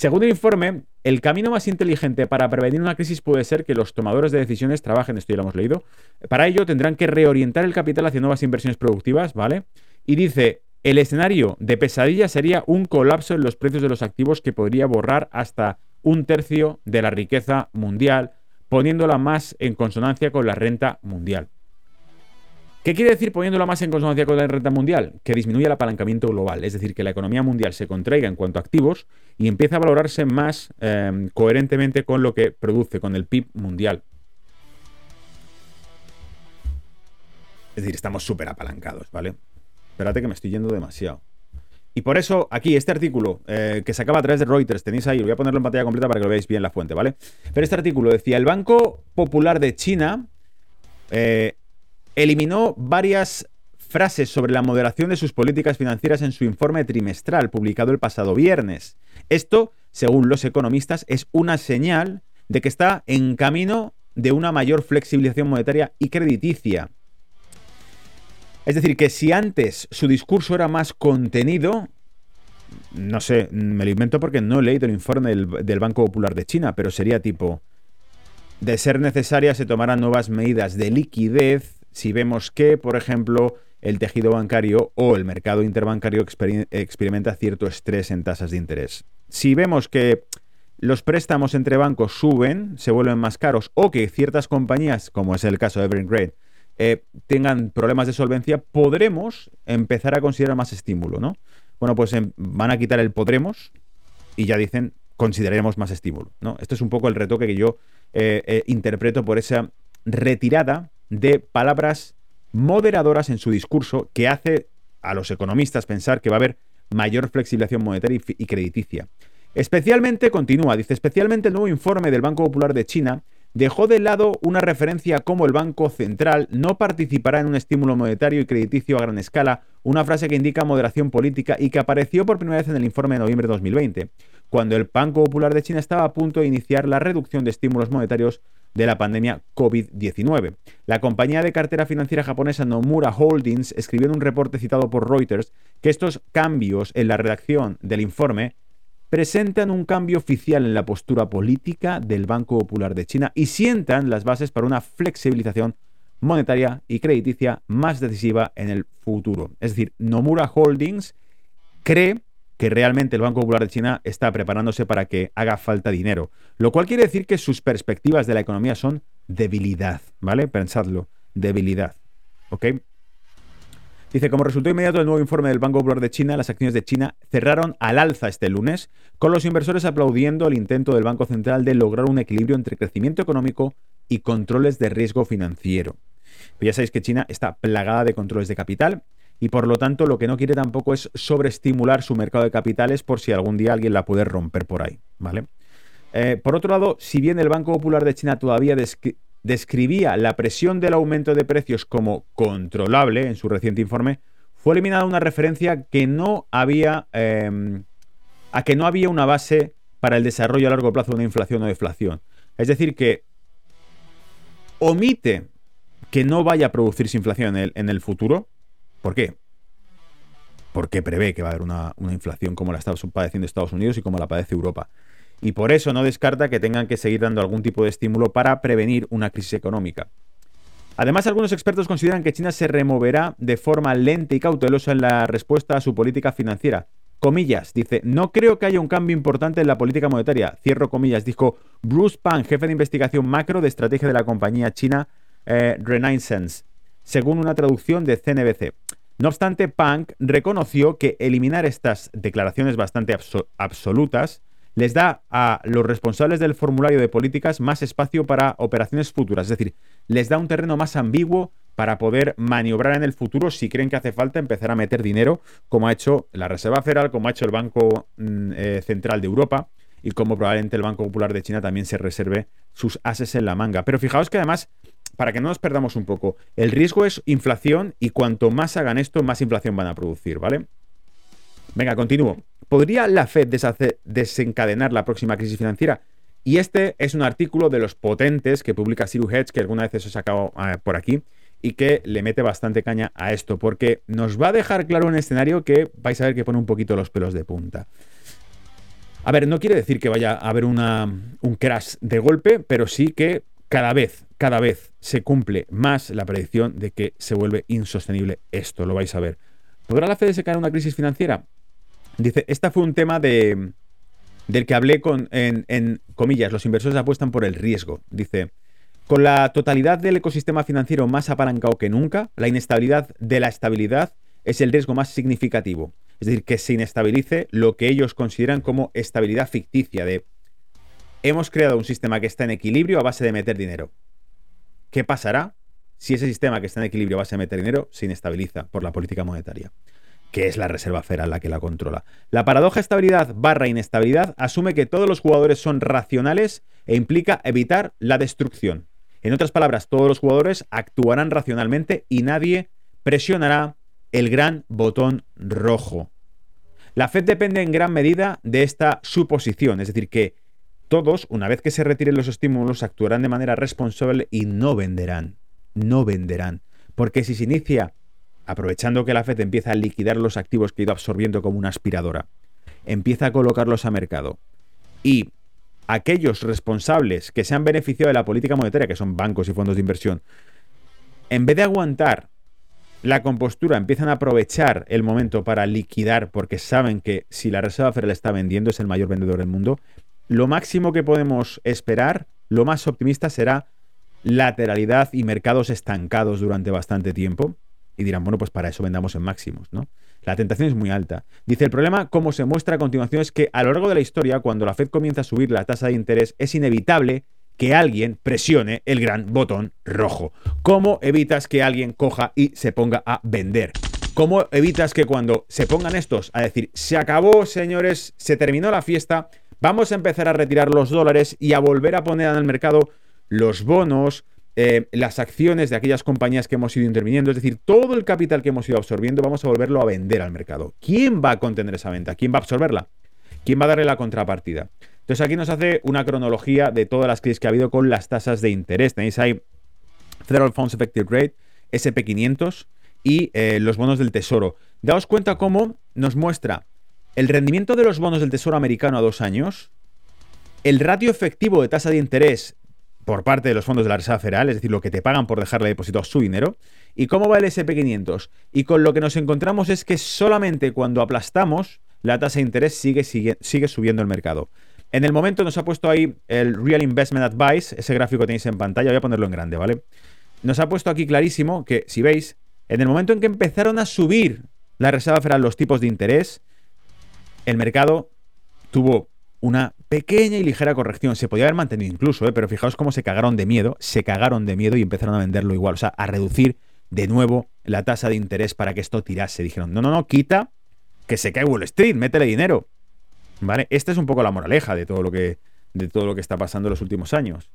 Según el informe, el camino más inteligente para prevenir una crisis puede ser que los tomadores de decisiones trabajen, esto ya lo hemos leído, para ello tendrán que reorientar el capital hacia nuevas inversiones productivas, ¿vale? Y dice, el escenario de pesadilla sería un colapso en los precios de los activos que podría borrar hasta un tercio de la riqueza mundial, poniéndola más en consonancia con la renta mundial. ¿Qué quiere decir poniéndola más en consonancia con la renta mundial? Que disminuye el apalancamiento global, es decir, que la economía mundial se contraiga en cuanto a activos y empieza a valorarse más eh, coherentemente con lo que produce, con el PIB mundial. Es decir, estamos súper apalancados, ¿vale? Espérate que me estoy yendo demasiado. Y por eso, aquí, este artículo eh, que se acaba a través de Reuters, tenéis ahí, voy a ponerlo en pantalla completa para que lo veáis bien la fuente, ¿vale? Pero este artículo decía, el Banco Popular de China eh, eliminó varias frases sobre la moderación de sus políticas financieras en su informe trimestral publicado el pasado viernes. Esto, según los economistas, es una señal de que está en camino de una mayor flexibilización monetaria y crediticia. Es decir, que si antes su discurso era más contenido, no sé, me lo invento porque no he leído el informe del, Banco Popular de China, pero sería tipo, de ser necesaria se tomarán nuevas medidas de liquidez si vemos que, por ejemplo, el tejido bancario o el mercado interbancario experimenta cierto estrés en tasas de interés. Si vemos que los préstamos entre bancos suben, se vuelven más caros, o que ciertas compañías, como es el caso de Evergrande, eh, tengan problemas de solvencia, podremos empezar a considerar más estímulo, ¿no? Bueno, pues em, van a quitar el podremos y ya dicen consideraremos más estímulo, ¿no? Esto es un poco el retoque que yo eh, eh, interpreto por esa retirada de palabras moderadoras en su discurso que hace a los economistas pensar que va a haber mayor flexibilización monetaria y, crediticia. Especialmente, continúa, dice, especialmente el nuevo informe del Banco Popular de China dejó de lado una referencia a cómo el Banco Central no participará en un estímulo monetario y crediticio a gran escala, una frase que indica moderación política y que apareció por primera vez en el informe de noviembre de 2020, cuando el Banco Popular de China estaba a punto de iniciar la reducción de estímulos monetarios de la pandemia COVID-19. La compañía de cartera financiera japonesa Nomura Holdings escribió en un reporte citado por Reuters que estos cambios en la redacción del informe presentan un cambio oficial en la postura política del Banco Popular de China y sientan las bases para una flexibilización monetaria y crediticia más decisiva en el futuro. Es decir, Nomura Holdings cree que realmente el Banco Popular de China está preparándose para que haga falta dinero, lo cual quiere decir que sus perspectivas de la economía son debilidad, ¿vale? Pensadlo, debilidad, ¿ok? Dice, como resultado inmediato del nuevo informe del Banco Popular de China, las acciones de China cerraron al alza este lunes, con los inversores aplaudiendo el intento del Banco Central de lograr un equilibrio entre crecimiento económico y controles de riesgo financiero. Pero ya sabéis que China está plagada de controles de capital y por lo tanto lo que no quiere tampoco es sobreestimular su mercado de capitales por si algún día alguien la puede romper por ahí, ¿vale? Eh, por otro lado, si bien el Banco Popular de China todavía describía la presión del aumento de precios como controlable en su reciente informe, fue eliminada una referencia que no había, em, a que no había una base para el desarrollo a largo plazo de una inflación o deflación. Es decir, que omite que no vaya a producirse inflación en el, en el futuro. ¿Por qué? Porque prevé que va a haber una, inflación como la está padeciendo Estados Unidos y como la padece Europa y por eso no descarta que tengan que seguir dando algún tipo de estímulo para prevenir una crisis económica. Además, algunos expertos consideran que China se removerá de forma lenta y cautelosa en la respuesta a su política financiera. Comillas, dice, no creo que haya un cambio importante en la política monetaria. Cierro comillas, dijo Bruce Pang, jefe de investigación macro de estrategia de la compañía china eh, Renaissance, según una traducción de CNBC. No obstante, Pang reconoció que eliminar estas declaraciones bastante absolutas les da a los responsables del formulario de políticas más espacio para operaciones futuras, es decir, les da un terreno más ambiguo para poder maniobrar en el futuro si creen que hace falta empezar a meter dinero, como ha hecho la Reserva Federal, como ha hecho el Banco mm, eh, Central de Europa y como probablemente el Banco Popular de China también se reserve sus ases en la manga. Pero fijaos que además, para que no nos perdamos un poco, el riesgo es inflación y cuanto más hagan esto, más inflación van a producir, ¿vale? Venga, continúo. ¿Podría la Fed desencadenar la próxima crisis financiera? Y este es un artículo de los potentes que publica Siru Hedge, que alguna vez os he sacado eh, por aquí, y que le mete bastante caña a esto, porque nos va a dejar claro un escenario que vais a ver que pone un poquito los pelos de punta. A ver, no quiere decir que vaya a haber un crash de golpe, pero sí que cada vez, cada vez se cumple más la predicción de que se vuelve insostenible esto, lo vais a ver. ¿Podrá la Fed desencadenar una crisis financiera? Dice, esta fue un tema de, del que hablé con, en, en comillas, los inversores apuestan por el riesgo. Dice, con la totalidad del ecosistema financiero más apalancado que nunca, la inestabilidad de la estabilidad es el riesgo más significativo. Es decir, que se inestabilice lo que ellos consideran como estabilidad ficticia de hemos creado un sistema que está en equilibrio a base de meter dinero. ¿Qué pasará si ese sistema que está en equilibrio a base de meter dinero se inestabiliza por la política monetaria? que es la Reserva Federal la que la controla. La paradoja estabilidad barra inestabilidad asume que todos los jugadores son racionales e implica evitar la destrucción. En otras palabras, todos los jugadores actuarán racionalmente y nadie presionará el gran botón rojo. La Fed depende en gran medida de esta suposición, es decir, que todos, una vez que se retiren los estímulos, actuarán de manera responsable y no venderán. No venderán. Porque si se inicia aprovechando que la Fed empieza a liquidar los activos que ha ido absorbiendo como una aspiradora, empieza a colocarlos a mercado y aquellos responsables que se han beneficiado de la política monetaria, que son bancos y fondos de inversión, en vez de aguantar la compostura, empiezan a aprovechar el momento para liquidar porque saben que si la Reserva Federal está vendiendo es el mayor vendedor del mundo, lo máximo que podemos esperar, lo más optimista será lateralidad y mercados estancados durante bastante tiempo y dirán, bueno, pues para eso vendamos en máximos, ¿no? La tentación es muy alta. Dice, el problema, como se muestra a continuación, es que a lo largo de la historia, cuando la Fed comienza a subir la tasa de interés, es inevitable que alguien presione el gran botón rojo. ¿Cómo evitas que alguien coja y se ponga a vender? ¿Cómo evitas que cuando se pongan estos a decir, se acabó, señores, se terminó la fiesta, Vamos a empezar a retirar los dólares y a volver a poner en el mercado los bonos, eh, las acciones de aquellas compañías que hemos ido interviniendo, es decir, todo el capital que hemos ido absorbiendo, vamos a volverlo a vender al mercado. ¿Quién va a contener esa venta? ¿Quién va a absorberla? ¿Quién va a darle la contrapartida? Entonces aquí nos hace una cronología de todas las crisis que ha habido con las tasas de interés. Tenéis ahí Federal Funds Effective Rate, SP500 y eh, los bonos del Tesoro. Daos cuenta cómo nos muestra el rendimiento de los bonos del Tesoro americano a dos años, el ratio efectivo de tasa de interés por parte de los fondos de la Reserva Federal, es decir, lo que te pagan por dejarle depositado su dinero, y cómo va el SP500. Y con lo que nos encontramos es que solamente cuando aplastamos, la tasa de interés sigue, sigue, sigue subiendo el mercado. En el momento nos ha puesto ahí el Real Investment Advice, ese gráfico tenéis en pantalla, voy a ponerlo en grande, ¿vale? Nos ha puesto aquí clarísimo que, si veis, en el momento en que empezaron a subir la Reserva Federal los tipos de interés, el mercado tuvo una pequeña y ligera corrección. Se podía haber mantenido incluso, ¿eh? pero fijaos cómo se cagaron de miedo, se cagaron de miedo y empezaron a venderlo igual, o sea, a reducir de nuevo la tasa de interés para que esto tirase. Dijeron, no, no, no, quita, que se cae Wall Street, métele dinero. ¿Vale? Esta es un poco la moraleja de todo lo que, de todo lo que está pasando en los últimos años.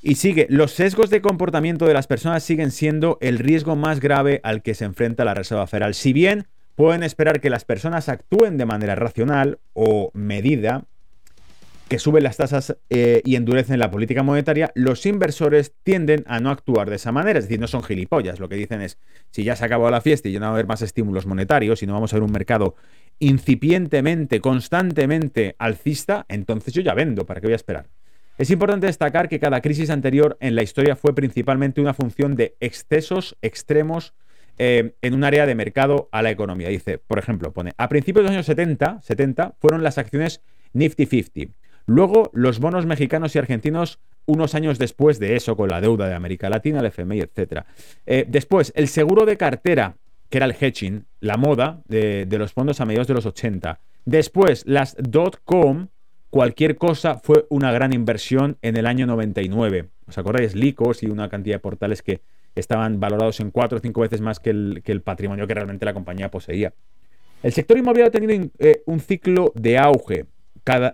Y sigue, los sesgos de comportamiento de las personas siguen siendo el riesgo más grave al que se enfrenta la Reserva Federal. Si bien pueden esperar que las personas actúen de manera racional o medida, que suben las tasas eh, y endurecen la política monetaria, los inversores tienden a no actuar de esa manera. Es decir, no son gilipollas. Lo que dicen es, si ya se acabó la fiesta y ya no va a haber más estímulos monetarios y no vamos a ver un mercado incipientemente, constantemente alcista, entonces yo ya vendo. ¿Para qué voy a esperar? Es importante destacar que cada crisis anterior en la historia fue principalmente una función de excesos extremos eh, en un área de mercado a la economía. Dice, por ejemplo, pone, a principios de los años 70, 70 fueron las acciones Nifty 50. Luego, los bonos mexicanos y argentinos, unos años después de eso, con la deuda de América Latina, el FMI, etc. Eh, después, el seguro de cartera, que era el hedging, la moda de, los fondos a mediados de los 80. Después, las dot-com, cualquier cosa fue una gran inversión en el año 99. ¿Os acordáis? Licos y una cantidad de portales que estaban valorados en cuatro o cinco veces más que el, patrimonio que realmente la compañía poseía. El sector inmobiliario ha tenido eh, un ciclo de auge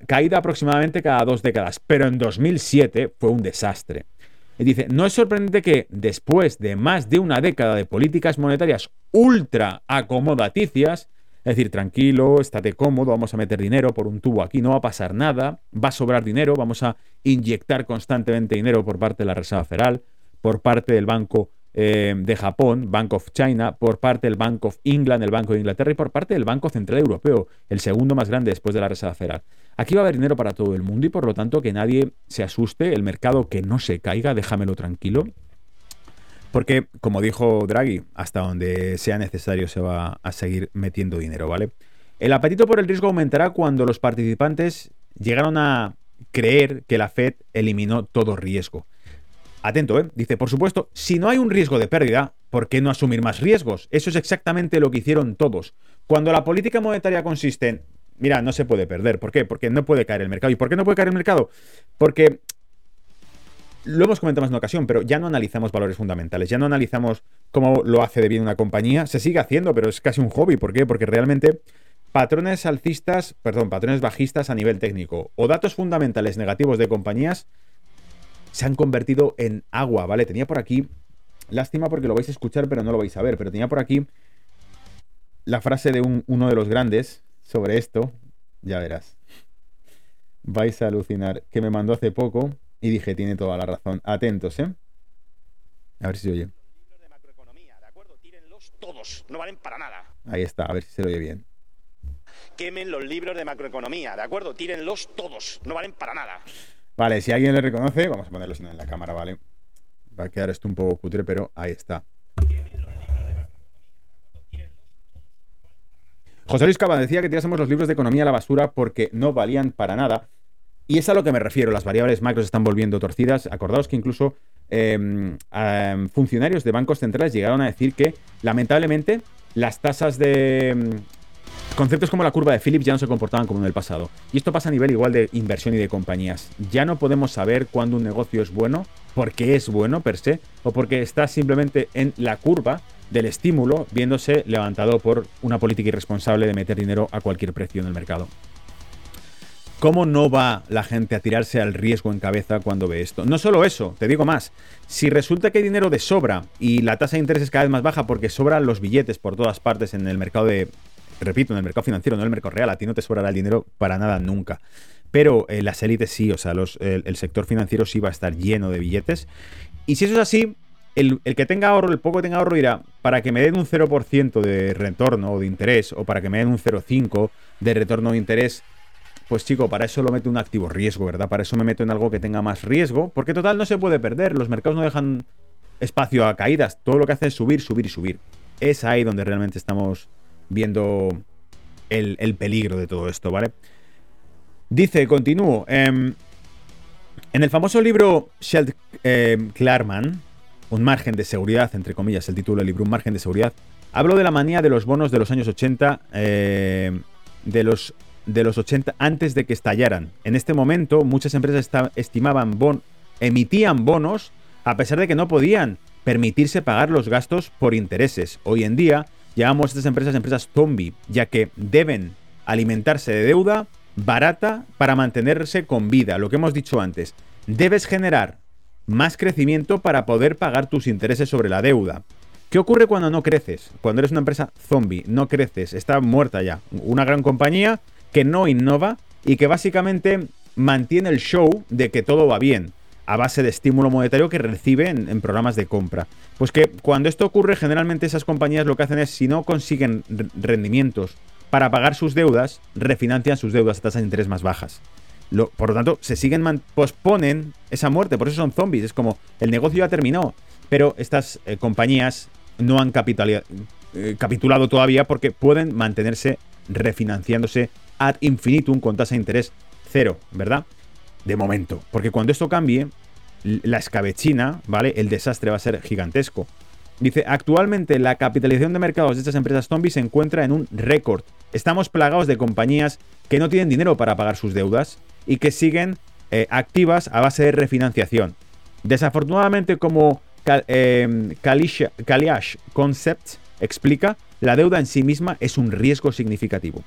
caída aproximadamente cada dos décadas, pero en 2007 fue un desastre. Y dice, no es sorprendente que después de más de una década de políticas monetarias ultra acomodaticias, es decir, tranquilo, estate cómodo, vamos a meter dinero por un tubo aquí, no va a pasar nada, va a sobrar dinero, vamos a inyectar constantemente dinero por parte de la Reserva Federal, por parte del Banco eh, de Japón, Bank of China, por parte del Bank of England, el Banco de Inglaterra, y por parte del Banco Central Europeo, el segundo más grande después de la Reserva Federal. Aquí va a haber dinero para todo el mundo y por lo tanto que nadie se asuste, el mercado que no se caiga, déjamelo tranquilo. Porque, como dijo Draghi, hasta donde sea necesario se va a seguir metiendo dinero, ¿vale? El apetito por el riesgo aumentará cuando los participantes llegaron a creer que la Fed eliminó todo riesgo. Atento, ¿eh? Dice, por supuesto, si no hay un riesgo de pérdida, ¿por qué no asumir más riesgos? Eso es exactamente lo que hicieron todos. Cuando la política monetaria consiste en, mira, no se puede perder. ¿Por qué? Porque no puede caer el mercado. ¿Y por qué no puede caer el mercado? Porque lo hemos comentado más en una ocasión, pero ya no analizamos valores fundamentales, ya no analizamos cómo lo hace de bien una compañía. Se sigue haciendo, pero es casi un hobby. ¿Por qué? Porque realmente patrones alcistas, perdón, patrones bajistas a nivel técnico o datos fundamentales negativos de compañías se han convertido en agua, ¿vale? Tenía por aquí, lástima porque lo vais a escuchar, pero no lo vais a ver, pero tenía por aquí la frase de uno de los grandes sobre esto, ya verás. Vais a alucinar, que me mandó hace poco y dije, tiene toda la razón. Atentos, ¿eh? A ver si se oye. todos, no valen para nada. Ahí está, a ver si se oye bien. Quemen los libros de macroeconomía, ¿de acuerdo? Tírenlos todos, no valen para nada. Vale, si alguien le reconoce, vamos a ponerlo en la cámara, ¿vale? Va a quedar esto un poco cutre, pero ahí está. José Luis Cava decía que tirásemos los libros de economía a la basura porque no valían para nada. Y es a lo que me refiero. Las variables macros están volviendo torcidas. Acordaos que incluso em, em, funcionarios de bancos centrales llegaron a decir que, lamentablemente, las tasas de, em, Conceptos como la curva de Phillips ya no se comportaban como en el pasado. Y esto pasa a nivel igual de inversión y de compañías. Ya no podemos saber cuándo un negocio es bueno, porque es bueno per se, o porque está simplemente en la curva del estímulo viéndose levantado por una política irresponsable de meter dinero a cualquier precio en el mercado. ¿Cómo no va la gente a tirarse al riesgo en cabeza cuando ve esto? No solo eso, te digo más. Si resulta que hay dinero de sobra y la tasa de interés es cada vez más baja porque sobran los billetes por todas partes en el mercado de. Repito, en el mercado financiero, no en el mercado real. A ti no te sobrará el dinero para nada nunca. Pero eh, las élites sí, o sea, el, sector financiero sí va a estar lleno de billetes. Y si eso es así, el, que tenga ahorro, el poco que tenga ahorro, dirá, para que me den un 0% de retorno o de interés, o para que me den un 0,5% de retorno de interés, pues chico, para eso lo meto un activo riesgo, ¿verdad? Para eso me meto en algo que tenga más riesgo, porque total no se puede perder, los mercados no dejan espacio a caídas, todo lo que hace es subir, subir y subir. Es ahí donde realmente estamos viendo el, peligro de todo esto, ¿vale? Dice, continúo, em, en el famoso libro Sheld eh, Clarman, Un margen de seguridad, entre comillas, el título del libro, Un margen de seguridad, hablo de la manía de los bonos de los años 80, eh, de los de los 80 antes de que estallaran. En este momento muchas empresas estimaban emitían bonos a pesar de que no podían permitirse pagar los gastos por intereses. Hoy en día llamamos a estas empresas empresas zombie, ya que deben alimentarse de deuda barata para mantenerse con vida, lo que hemos dicho antes. Debes generar más crecimiento para poder pagar tus intereses sobre la deuda. ¿Qué ocurre cuando no creces? Cuando eres una empresa zombie, no creces, está muerta ya. Una gran compañía que no innova y que básicamente mantiene el show de que todo va bien a base de estímulo monetario que recibe en, programas de compra. Pues que cuando esto ocurre, generalmente esas compañías lo que hacen es, si no consiguen rendimientos para pagar sus deudas, refinancian sus deudas a tasas de interés más bajas. por lo tanto, se siguen posponen esa muerte, por eso son zombies. Es como el negocio ya terminó, pero estas eh, compañías no han eh, capitulado todavía porque pueden mantenerse refinanciándose ad infinitum con tasa de interés cero, ¿verdad? De momento. Porque cuando esto cambie, la escabechina, ¿vale? El desastre va a ser gigantesco. Dice, actualmente la capitalización de mercados de estas empresas zombies se encuentra en un récord. Estamos plagados de compañías que no tienen dinero para pagar sus deudas y que siguen eh, activas a base de refinanciación. Desafortunadamente, como eh, Kaliash Concepts explica, la deuda en sí misma es un riesgo significativo.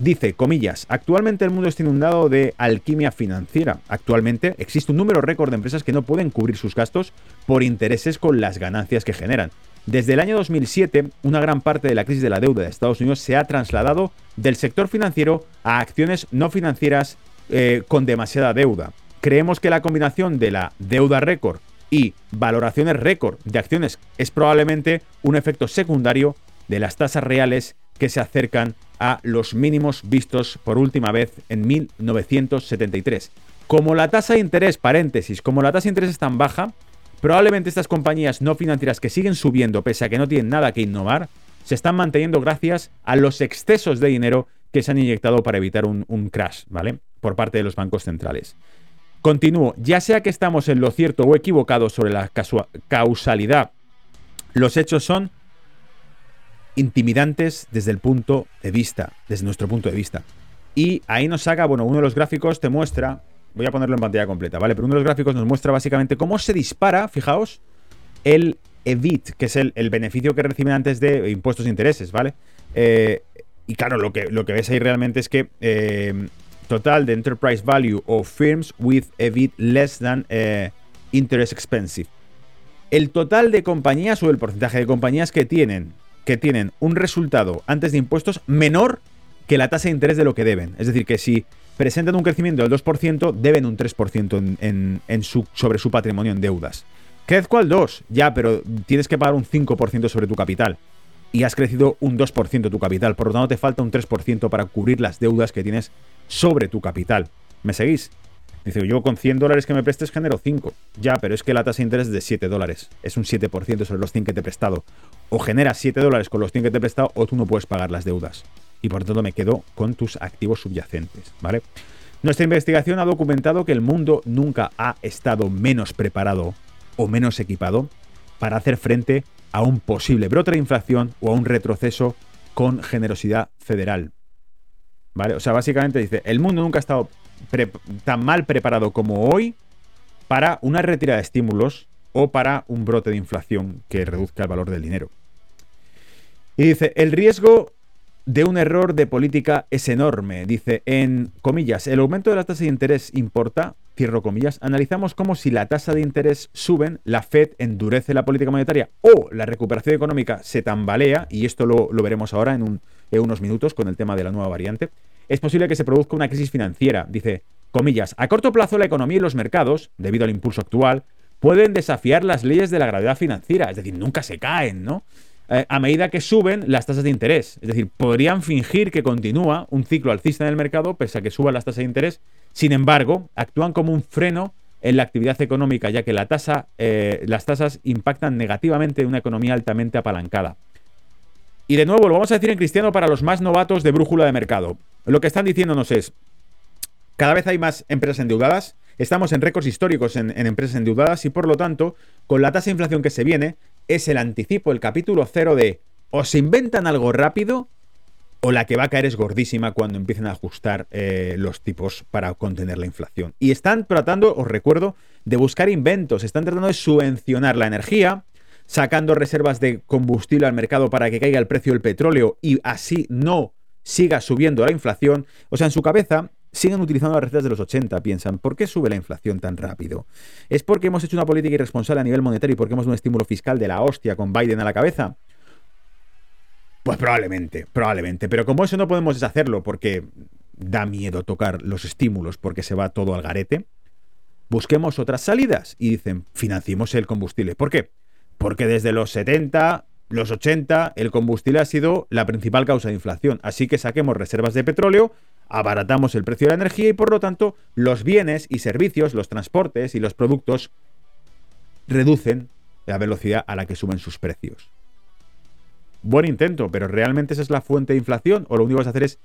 Dice, comillas, actualmente el mundo está inundado de alquimia financiera. Actualmente existe un número récord de empresas que no pueden cubrir sus gastos por intereses con las ganancias que generan. Desde el año 2007, una gran parte de la crisis de la deuda de Estados Unidos se ha trasladado del sector financiero a acciones no financieras eh, con demasiada deuda. Creemos que la combinación de la deuda récord y valoraciones récord de acciones es probablemente un efecto secundario de las tasas reales que se acercan a los mínimos vistos por última vez en 1973. Como la tasa de interés, paréntesis, como la tasa de interés es tan baja, probablemente estas compañías no financieras que siguen subiendo pese a que no tienen nada que innovar, se están manteniendo gracias a los excesos de dinero que se han inyectado para evitar un, crash, ¿vale? Por parte de los bancos centrales. Continúo, ya sea que estamos en lo cierto o equivocado sobre la causalidad, los hechos son intimidantes desde el punto de vista, desde nuestro punto de vista. Y ahí nos saca, bueno, uno de los gráficos te muestra, voy a ponerlo en pantalla completa, ¿vale? Pero uno de los gráficos nos muestra básicamente cómo se dispara, fijaos, el EBIT, que es el, beneficio que reciben antes de impuestos e intereses, ¿vale? Eh, y claro, lo que, lo que ves ahí realmente es que eh, total de enterprise value of firms with EBIT less than eh, interest expensive. El total de compañías o el porcentaje de compañías que tienen que tienen un resultado antes de impuestos menor que la tasa de interés de lo que deben. Es decir, que si presentan un crecimiento del 2%, deben un 3% en, sobre su patrimonio en deudas. Crezco al 2, ya, pero tienes que pagar un 5% sobre tu capital. Y has crecido un 2% tu capital. Por lo tanto, te falta un 3% para cubrir las deudas que tienes sobre tu capital. ¿Me seguís? Dice, yo con 100 dólares que me prestes genero 5. Ya, pero es que la tasa de interés es de 7 dólares. Es un 7% sobre los 100 que te he prestado. O generas 7 dólares con los 100 que te he prestado o tú no puedes pagar las deudas. Y por tanto me quedo con tus activos subyacentes, ¿vale? Nuestra investigación ha documentado que el mundo nunca ha estado menos preparado o menos equipado para hacer frente a un posible brote de inflación o a un retroceso con generosidad federal. ¿Vale? O sea, básicamente dice, el mundo nunca ha estado tan mal preparado como hoy para una retirada de estímulos o para un brote de inflación que reduzca el valor del dinero. Y dice, el riesgo de un error de política es enorme. Dice, en comillas, el aumento de la tasa de interés importa, cierro comillas, analizamos como si la tasa de interés suben, la Fed endurece la política monetaria o la recuperación económica se tambalea, y esto lo, veremos ahora en unos minutos con el tema de la nueva variante, es posible que se produzca una crisis financiera. Dice, comillas, a corto plazo la economía y los mercados, debido al impulso actual, pueden desafiar las leyes de la gravedad financiera, es decir, nunca se caen, ¿no? Eh, a medida que suben las tasas de interés. Es decir, podrían fingir que continúa un ciclo alcista en el mercado pese a que suban las tasas de interés. Sin embargo, actúan como un freno en la actividad económica, ya que la tasa, eh, las tasas impactan negativamente en una economía altamente apalancada. Y de nuevo, lo vamos a decir en cristiano para los más novatos de brújula de mercado. Lo que están diciéndonos es, cada vez hay más empresas endeudadas, estamos en récords históricos en, empresas endeudadas y por lo tanto, con la tasa de inflación que se viene, es el anticipo, el capítulo cero de o se inventan algo rápido o la que va a caer es gordísima cuando empiecen a ajustar eh, los tipos para contener la inflación. Y están tratando, os recuerdo, de buscar inventos, están tratando de subvencionar la energía, sacando reservas de combustible al mercado para que caiga el precio del petróleo y así no siga subiendo la inflación. O sea, en su cabeza siguen utilizando las recetas de los 80, piensan, ¿por qué sube la inflación tan rápido? ¿Es porque hemos hecho una política irresponsable a nivel monetario y porque hemos un estímulo fiscal de la hostia con Biden a la cabeza? Pues probablemente, probablemente. Pero como eso no podemos deshacerlo porque da miedo tocar los estímulos porque se va todo al garete, busquemos otras salidas y dicen, financiemos el combustible. ¿Por qué? Porque desde los 70, los 80, el combustible ha sido la principal causa de inflación. Así que saquemos reservas de petróleo, abaratamos el precio de la energía y por lo tanto los bienes y servicios, los transportes y los productos reducen la velocidad a la que suben sus precios. Buen intento, pero ¿realmente esa es la fuente de inflación? ¿O lo único que vas a hacer es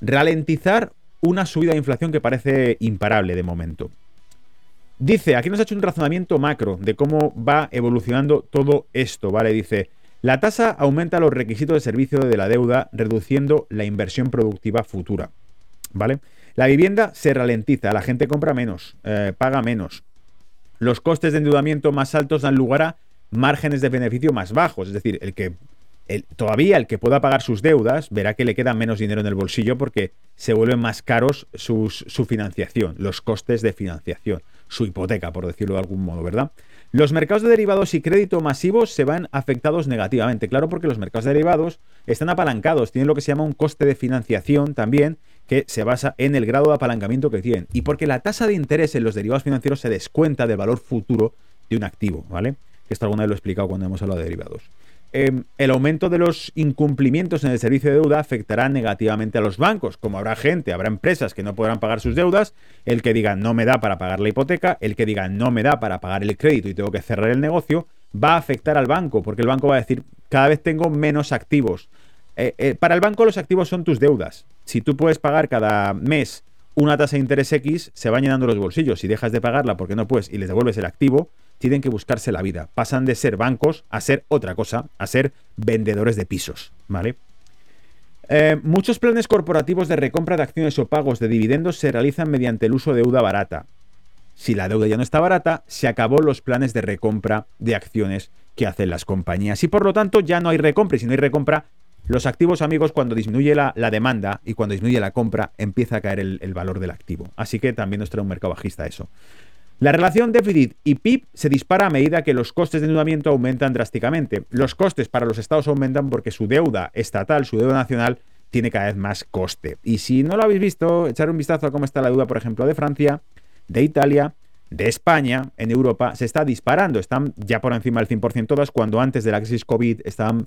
ralentizar una subida de inflación que parece imparable de momento? Dice, aquí nos ha hecho un razonamiento macro de cómo va evolucionando todo esto, ¿vale? Dice, la tasa aumenta los requisitos de servicio de la deuda, reduciendo la inversión productiva futura. ¿vale? La vivienda se ralentiza, la gente compra menos, eh, paga menos. Los costes de endeudamiento más altos dan lugar a márgenes de beneficio más bajos, es decir, el que todavía el que pueda pagar sus deudas verá que le queda menos dinero en el bolsillo porque se vuelven más caros su financiación, los costes de financiación, su hipoteca, por decirlo de algún modo, ¿verdad? Los mercados de derivados y crédito masivos se van afectados negativamente, claro, porque los mercados de derivados están apalancados, tienen lo que se llama un coste de financiación también, que se basa en el grado de apalancamiento que tienen. Y porque la tasa de interés en los derivados financieros se descuenta del valor futuro de un activo, ¿vale? Que esto alguna vez lo he explicado cuando hemos hablado de derivados. Em, el aumento de los incumplimientos en el servicio de deuda afectará negativamente a los bancos. Como habrá gente, habrá empresas que no podrán pagar sus deudas, el que diga no me da para pagar la hipoteca, el que diga no me da para pagar el crédito y tengo que cerrar el negocio, va a afectar al banco, porque el banco va a decir cada vez tengo menos activos. Eh, eh, para el banco los activos son tus deudas. Si tú puedes pagar cada mes una tasa de interés X, se van llenando los bolsillos. Si dejas de pagarla porque no puedes y les devuelves el activo, tienen que buscarse la vida. Pasan de ser bancos a ser otra cosa, a ser vendedores de pisos, ¿vale? Eh, muchos planes corporativos de recompra de acciones o pagos de dividendos se realizan mediante el uso de deuda barata. Si la deuda ya no está barata, se acabó los planes de recompra de acciones que hacen las compañías y por lo tanto ya no hay recompra y si no hay recompra los activos, amigos, cuando disminuye la, demanda y cuando disminuye la compra, empieza a caer el, valor del activo. Así que también nos trae un mercado bajista eso. La relación déficit y PIB se dispara a medida que los costes de endeudamiento aumentan drásticamente. Los costes para los estados aumentan porque su deuda estatal, su deuda nacional, tiene cada vez más coste. Y si no lo habéis visto, echar un vistazo a cómo está la deuda, por ejemplo, de Francia, de Italia, de España, en Europa, se está disparando. Están ya por encima del 100% todas, cuando antes de la crisis COVID estaban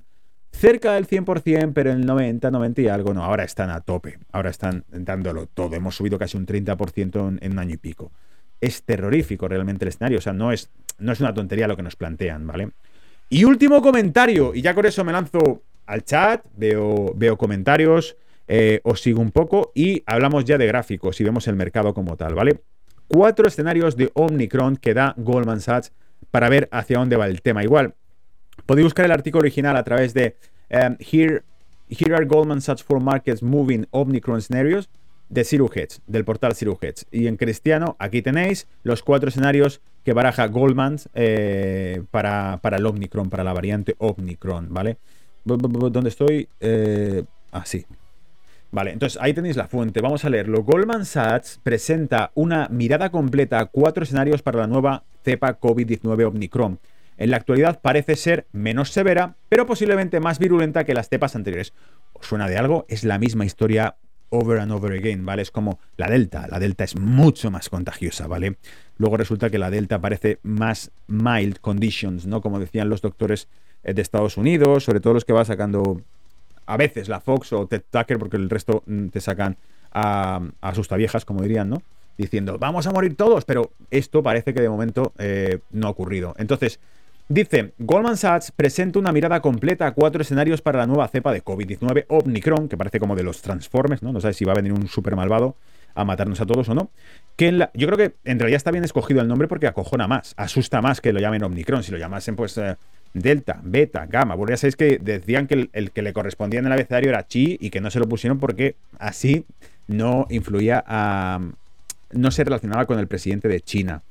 cerca del 100%, pero en el 90, 90 y algo, no, ahora están a tope, ahora están dándolo todo, hemos subido casi un 30% en, un año y pico. Es terrorífico realmente el escenario, o sea, no es, no es una tontería lo que nos plantean, ¿vale? Y último comentario, y ya con eso me lanzo al chat, veo, veo comentarios, eh, os sigo un poco y hablamos ya de gráficos y vemos el mercado como tal, ¿vale? Cuatro escenarios de Omnicron que da Goldman Sachs para ver hacia dónde va el tema. Igual, Podéis buscar el artículo original a través de um, here, here are Goldman Sachs for Markets Moving Omnicron Scenarios de Zero del portal Zero Y en cristiano, aquí tenéis los cuatro escenarios que baraja Goldman eh, para, para, el Omnicron, para la variante Omnicron, ¿vale? ¿Dónde estoy? Eh, así. Vale, entonces ahí tenéis la fuente. Vamos a leerlo. Goldman Sachs presenta una mirada completa a cuatro escenarios para la nueva cepa COVID-19 Omicron. En la actualidad parece ser menos severa, pero posiblemente más virulenta que las cepas anteriores. ¿Os suena de algo? Es la misma historia over and over again, ¿vale? Es como la Delta. La Delta es mucho más contagiosa, ¿vale? Luego resulta que la Delta parece más mild conditions, ¿no? Como decían los doctores eh, de Estados Unidos, sobre todo los que va sacando a veces la Fox o Ted Tucker, porque el resto mm, te sacan a, a viejas, como dirían, ¿no? Diciendo, vamos a morir todos, pero esto parece que de momento eh, no ha ocurrido. Entonces, dice, Goldman Sachs presenta una mirada completa a cuatro escenarios para la nueva cepa de COVID-19 Omicron, que parece como de los Transformers, ¿no? No sabes si va a venir un super malvado a matarnos a todos o no. Que la, yo creo que en realidad está bien escogido el nombre porque acojona más, asusta más que lo llamen Omicron. Si lo llamasen, pues... Eh, delta, beta, gamma. Porque ya sabéis que decían que el, que le correspondía en el abecedario era chi y que no se lo pusieron porque así no influía a. no se relacionaba con el presidente de China.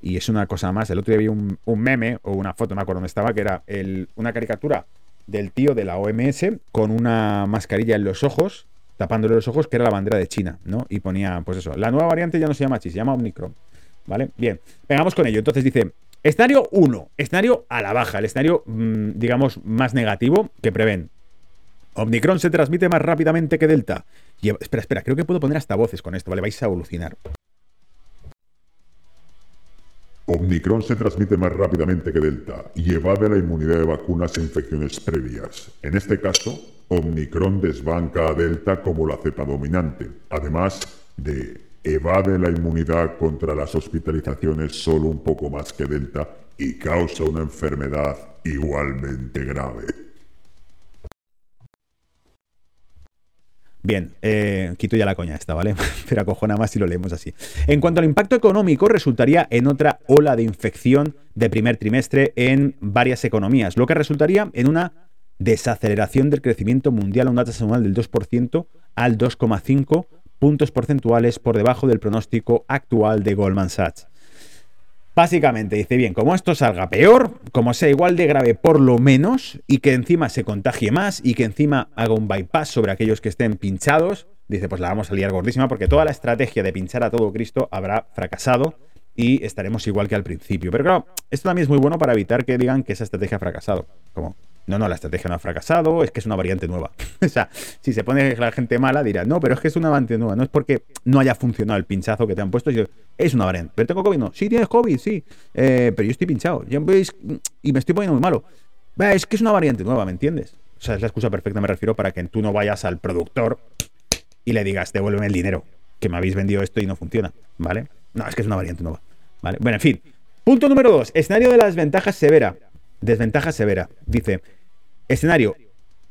Y es una cosa más. El otro día vi un, meme o una foto, no me acuerdo dónde estaba, que era una caricatura del tío de la OMS con una mascarilla en los ojos, tapándole los ojos, que era la bandera de China, ¿no? Y ponía, pues eso, la nueva variante ya no se llama chi, se llama Omicron. ¿Vale? Bien, vengamos con ello. Entonces dice, Escenario 1, escenario a la baja, el escenario, mm, digamos, más negativo que prevén. Omicron se transmite más rápidamente que Delta. espera, espera, creo que puedo poner hasta voces con esto, ¿vale? Vais a evolucionar. Omicron se transmite más rápidamente que Delta y evade la inmunidad de vacunas e infecciones previas. En este caso, Omicron desbanca a Delta como la cepa dominante, además de evade la inmunidad contra las hospitalizaciones solo un poco más que Delta y causa una enfermedad igualmente grave. Bien, eh, quito ya la coña esta, ¿vale? [LAUGHS] Pero acojona más si lo leemos así. En cuanto al impacto económico, resultaría en otra ola de infección de primer trimestre en varias economías, lo que resultaría en una desaceleración del crecimiento mundial a una tasa anual del 2% al 2,5% puntos porcentuales por debajo del pronóstico actual de Goldman Sachs. Básicamente dice, bien, como esto salga peor, como sea igual de grave por lo menos, y que encima se contagie más y que encima haga un bypass sobre aquellos que estén pinchados, dice, pues la vamos a liar gordísima porque toda la estrategia de pinchar a todo Cristo habrá fracasado y estaremos igual que al principio. Pero claro, esto también es muy bueno para evitar que digan que esa estrategia ha fracasado. Como, no, no, la estrategia no ha fracasado, es que es una variante nueva. [LAUGHS] o sea, si se pone la gente mala, dirá, no, pero es que es una variante nueva. No es porque no haya funcionado el pinchazo que te han puesto, es una variante. ¿Pero tengo COVID? No. Sí, tienes COVID, sí. Eh, pero yo estoy pinchado. Y me estoy poniendo muy malo. Es que es una variante nueva, ¿me entiendes? O sea, es la excusa perfecta, me refiero, para que tú no vayas al productor y le digas, devuélveme el dinero, que me habéis vendido esto y no funciona, ¿vale? No, es que es una variante nueva, ¿vale? Bueno, en fin. Punto número dos, escenario de la desventaja severa. Desventaja severa. Dice, Escenario.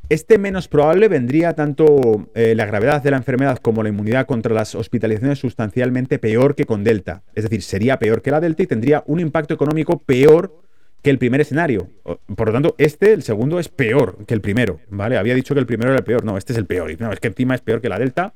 Este menos probable vendría tanto eh, la gravedad de la enfermedad como la inmunidad contra las hospitalizaciones sustancialmente peor que con Delta. Es decir, sería peor que la Delta y tendría un impacto económico peor que el primer escenario. Por lo tanto, este, el segundo, es peor que el primero. ¿Vale? Había dicho que el primero era el peor. No, este es el peor. No, es que encima es peor que la Delta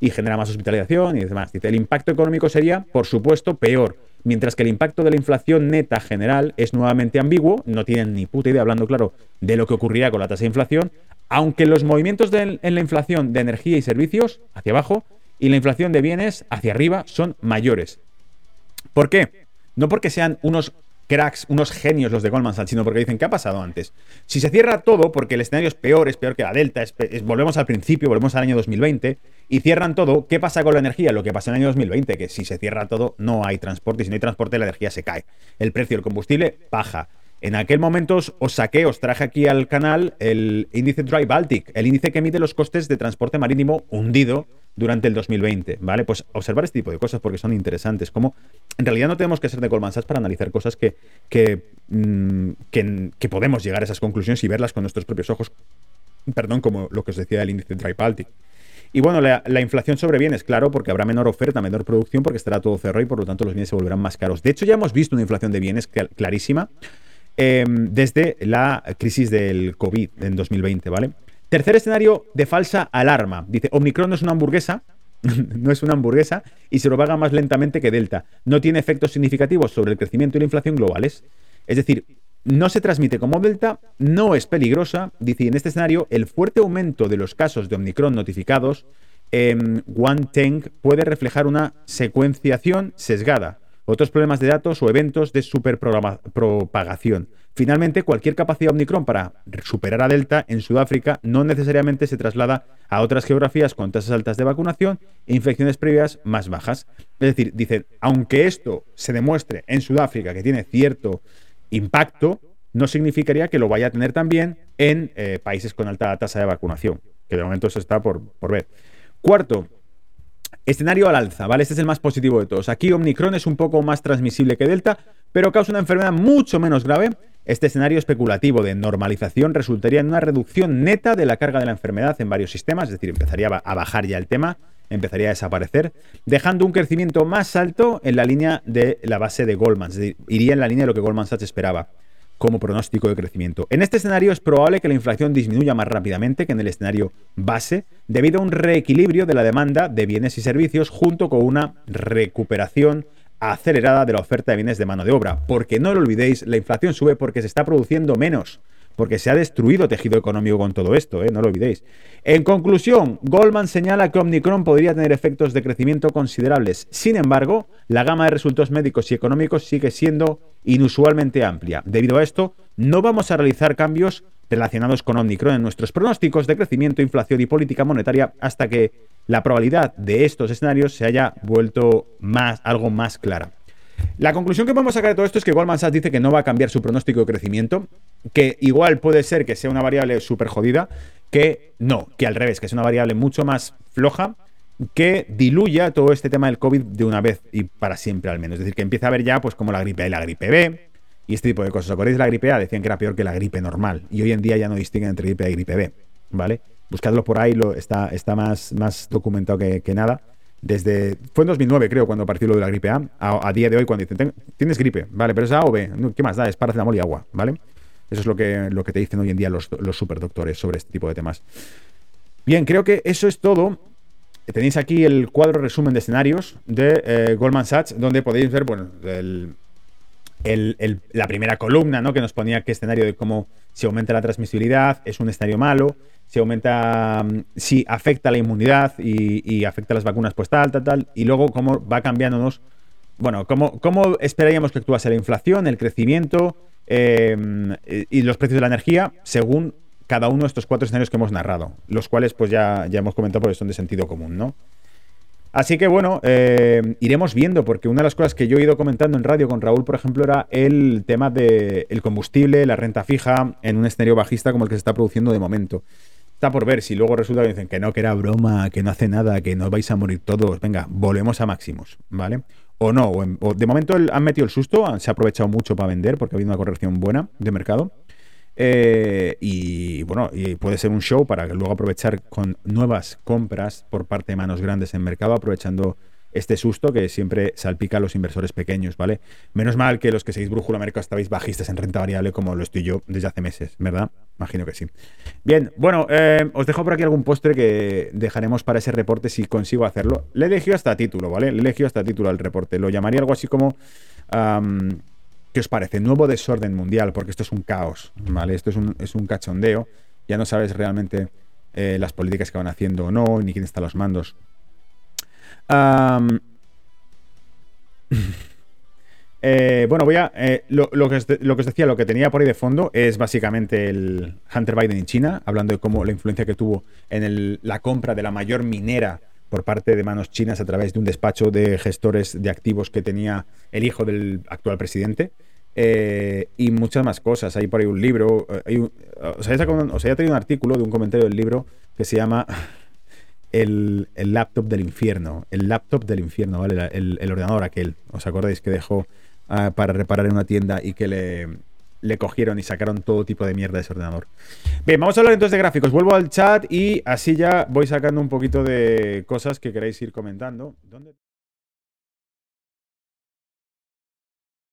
y genera más hospitalización y demás. El impacto económico sería, por supuesto, peor mientras que el impacto de la inflación neta general es nuevamente ambiguo, no tienen ni puta idea, hablando claro, de lo que ocurriría con la tasa de inflación, aunque los movimientos en la inflación de energía y servicios hacia abajo y la inflación de bienes hacia arriba son mayores. ¿Por qué? No porque sean unos cracks, unos genios los de Goldman Sachs, porque dicen, ¿qué ha pasado antes? Si se cierra todo, porque el escenario es peor, es peor que la Delta, volvemos al principio, volvemos al año 2020, y cierran todo, ¿qué pasa con la energía? Lo que pasa en el año 2020, que si se cierra todo, no hay transporte, y si no hay transporte, la energía se cae. El precio del combustible baja. En aquel momento os saqué, os traje aquí al canal el índice Dry Baltic, el índice que mide los costes de transporte marítimo hundido durante el 2020, ¿vale? Pues observar este tipo de cosas porque son interesantes. Como en realidad no tenemos que ser de Goldman Sachs para analizar cosas que, mm, que, que, podemos llegar a esas conclusiones y verlas con nuestros propios ojos. Perdón, como lo que os decía del índice Dry Baltic. Y bueno, la, inflación sobre bienes, claro, porque habrá menor oferta, menor producción, porque estará todo cerrado y por lo tanto los bienes se volverán más caros. De hecho, ya hemos visto una inflación de bienes clarísima em, desde la crisis del COVID en 2020, ¿vale? Tercer escenario de falsa alarma. Dice, Omicron no es una hamburguesa, [LAUGHS] no es una hamburguesa y se lo paga más lentamente que Delta. No tiene efectos significativos sobre el crecimiento y la inflación globales. Es decir, no se transmite como Delta, no es peligrosa. Dice, en este escenario, el fuerte aumento de los casos de Omicron notificados en One Tank puede reflejar una secuenciación sesgada, otros problemas de datos o eventos de superpropagación. Finalmente, cualquier capacidad Omicron para superar a Delta en Sudáfrica no necesariamente se traslada a otras geografías con tasas altas de vacunación e infecciones previas más bajas. Es decir, dicen, aunque esto se demuestre en Sudáfrica que tiene cierto impacto, no significaría que lo vaya a tener también en eh, países con alta tasa de vacunación, que de momento eso está por, por ver. Cuarto, escenario al alza, ¿vale? Este es el más positivo de todos. Aquí Omicron es un poco más transmisible que Delta, pero causa una enfermedad mucho menos grave. Este escenario especulativo de normalización resultaría en una reducción neta de la carga de la enfermedad en varios sistemas, es decir, empezaría a bajar ya el tema, empezaría a desaparecer, dejando un crecimiento más alto en la línea de la base de Goldman, es decir, iría en la línea de lo que Goldman Sachs esperaba como pronóstico de crecimiento. En este escenario es probable que la inflación disminuya más rápidamente que en el escenario base, debido a un reequilibrio de la demanda de bienes y servicios junto con una recuperación acelerada de la oferta de bienes de mano de obra. Porque no lo olvidéis, la inflación sube porque se está produciendo menos porque se ha destruido tejido económico con todo esto, ¿eh? no lo olvidéis. En conclusión, Goldman señala que Omicron podría tener efectos de crecimiento considerables. Sin embargo, la gama de resultados médicos y económicos sigue siendo inusualmente amplia. Debido a esto, no vamos a realizar cambios relacionados con Omicron en nuestros pronósticos de crecimiento, inflación y política monetaria hasta que la probabilidad de estos escenarios se haya vuelto algo más clara. La conclusión que podemos sacar de todo esto es que Goldman Sachs dice que no va a cambiar su pronóstico de crecimiento, que igual puede ser que sea una variable súper jodida, que no, que al revés, que es una variable mucho más floja, que diluya todo este tema del COVID de una vez y para siempre al menos. Es decir, que empieza a haber ya pues como la gripe A y la gripe B y este tipo de cosas. ¿Os acordáis de la gripe A? Decían que era peor que la gripe normal y hoy en día ya no distinguen entre gripe A y gripe B, ¿vale? Buscadlo por ahí, lo, está, está más, más documentado que nada desde. Fue en 2009, creo, cuando partió lo de la gripe A. A, día de hoy, cuando dicen, tienes gripe, vale, pero es A o B. ¿Qué más da? Es paracetamol y agua, ¿vale? Eso es lo que, lo que te dicen hoy en día los, los superdoctores sobre este tipo de temas. Bien, creo que eso es todo. Tenéis aquí el cuadro resumen de escenarios de eh, Goldman Sachs, donde podéis ver, bueno, la primera columna, ¿no? Que nos ponía qué escenario de cómo se aumenta la transmisibilidad, es un escenario malo si aumenta, mm, si afecta la inmunidad y, afecta las vacunas, pues tal, tal, tal, y luego cómo va cambiándonos, bueno, cómo, esperaríamos que actuase la inflación, el crecimiento em, y los precios de la energía según cada uno de estos cuatro escenarios que hemos narrado, los cuales pues ya, ya hemos comentado porque son de sentido común, ¿no? Así que bueno, em, iremos viendo, porque una de las cosas que yo he ido comentando en radio con Raúl, por ejemplo, era el tema del combustible, la renta fija en un escenario bajista como el que se está produciendo de momento. Está por ver si luego resulta que dicen que no, que era broma, que no hace nada, que no vais a morir todos. Venga, volvemos a máximos, ¿vale? O no, o, de momento han metido el susto, se ha aprovechado mucho para vender porque ha habido una corrección buena de mercado. Eh, y bueno, puede ser un show para luego aprovechar con nuevas compras por parte de manos grandes en mercado, aprovechando este susto que siempre salpica a los inversores pequeños, ¿vale? Menos mal que los que seguís Brújula Mercado estabais bajistas en renta variable como lo estoy yo desde hace meses, ¿verdad? Imagino que sí. Bien, bueno, eh, os dejo por aquí algún postre que dejaremos para ese reporte si consigo hacerlo. Le he elegido hasta título, ¿vale? Le he elegido hasta título al reporte. Lo llamaría algo así como... ¿Qué os parece? Nuevo desorden mundial, porque esto es un caos, ¿vale? Esto es un, es un cachondeo. Ya no sabes realmente eh, las políticas que van haciendo o no, ni quién está a los mandos. [LAUGHS] Eh, bueno, voy a. Eh, lo, que os, decía, lo que tenía por ahí de fondo es básicamente el Hunter Biden en China, hablando de cómo la influencia que tuvo en la compra de la mayor minera por parte de manos chinas a través de un despacho de gestores de activos que tenía el hijo del actual presidente. Eh, y muchas más cosas. Hay por ahí un libro. Hay un, os, había un artículo de un comentario del libro que se llama [LAUGHS] el, laptop del infierno. El laptop del infierno, ¿vale? El, ordenador aquel. ¿Os acordáis que dejó ah, para reparar en una tienda y que le, le cogieron y sacaron todo tipo de mierda de ese ordenador? Bien, vamos a hablar entonces de gráficos. Vuelvo al chat y así ya voy sacando un poquito de cosas que queráis ir comentando. ¿Dónde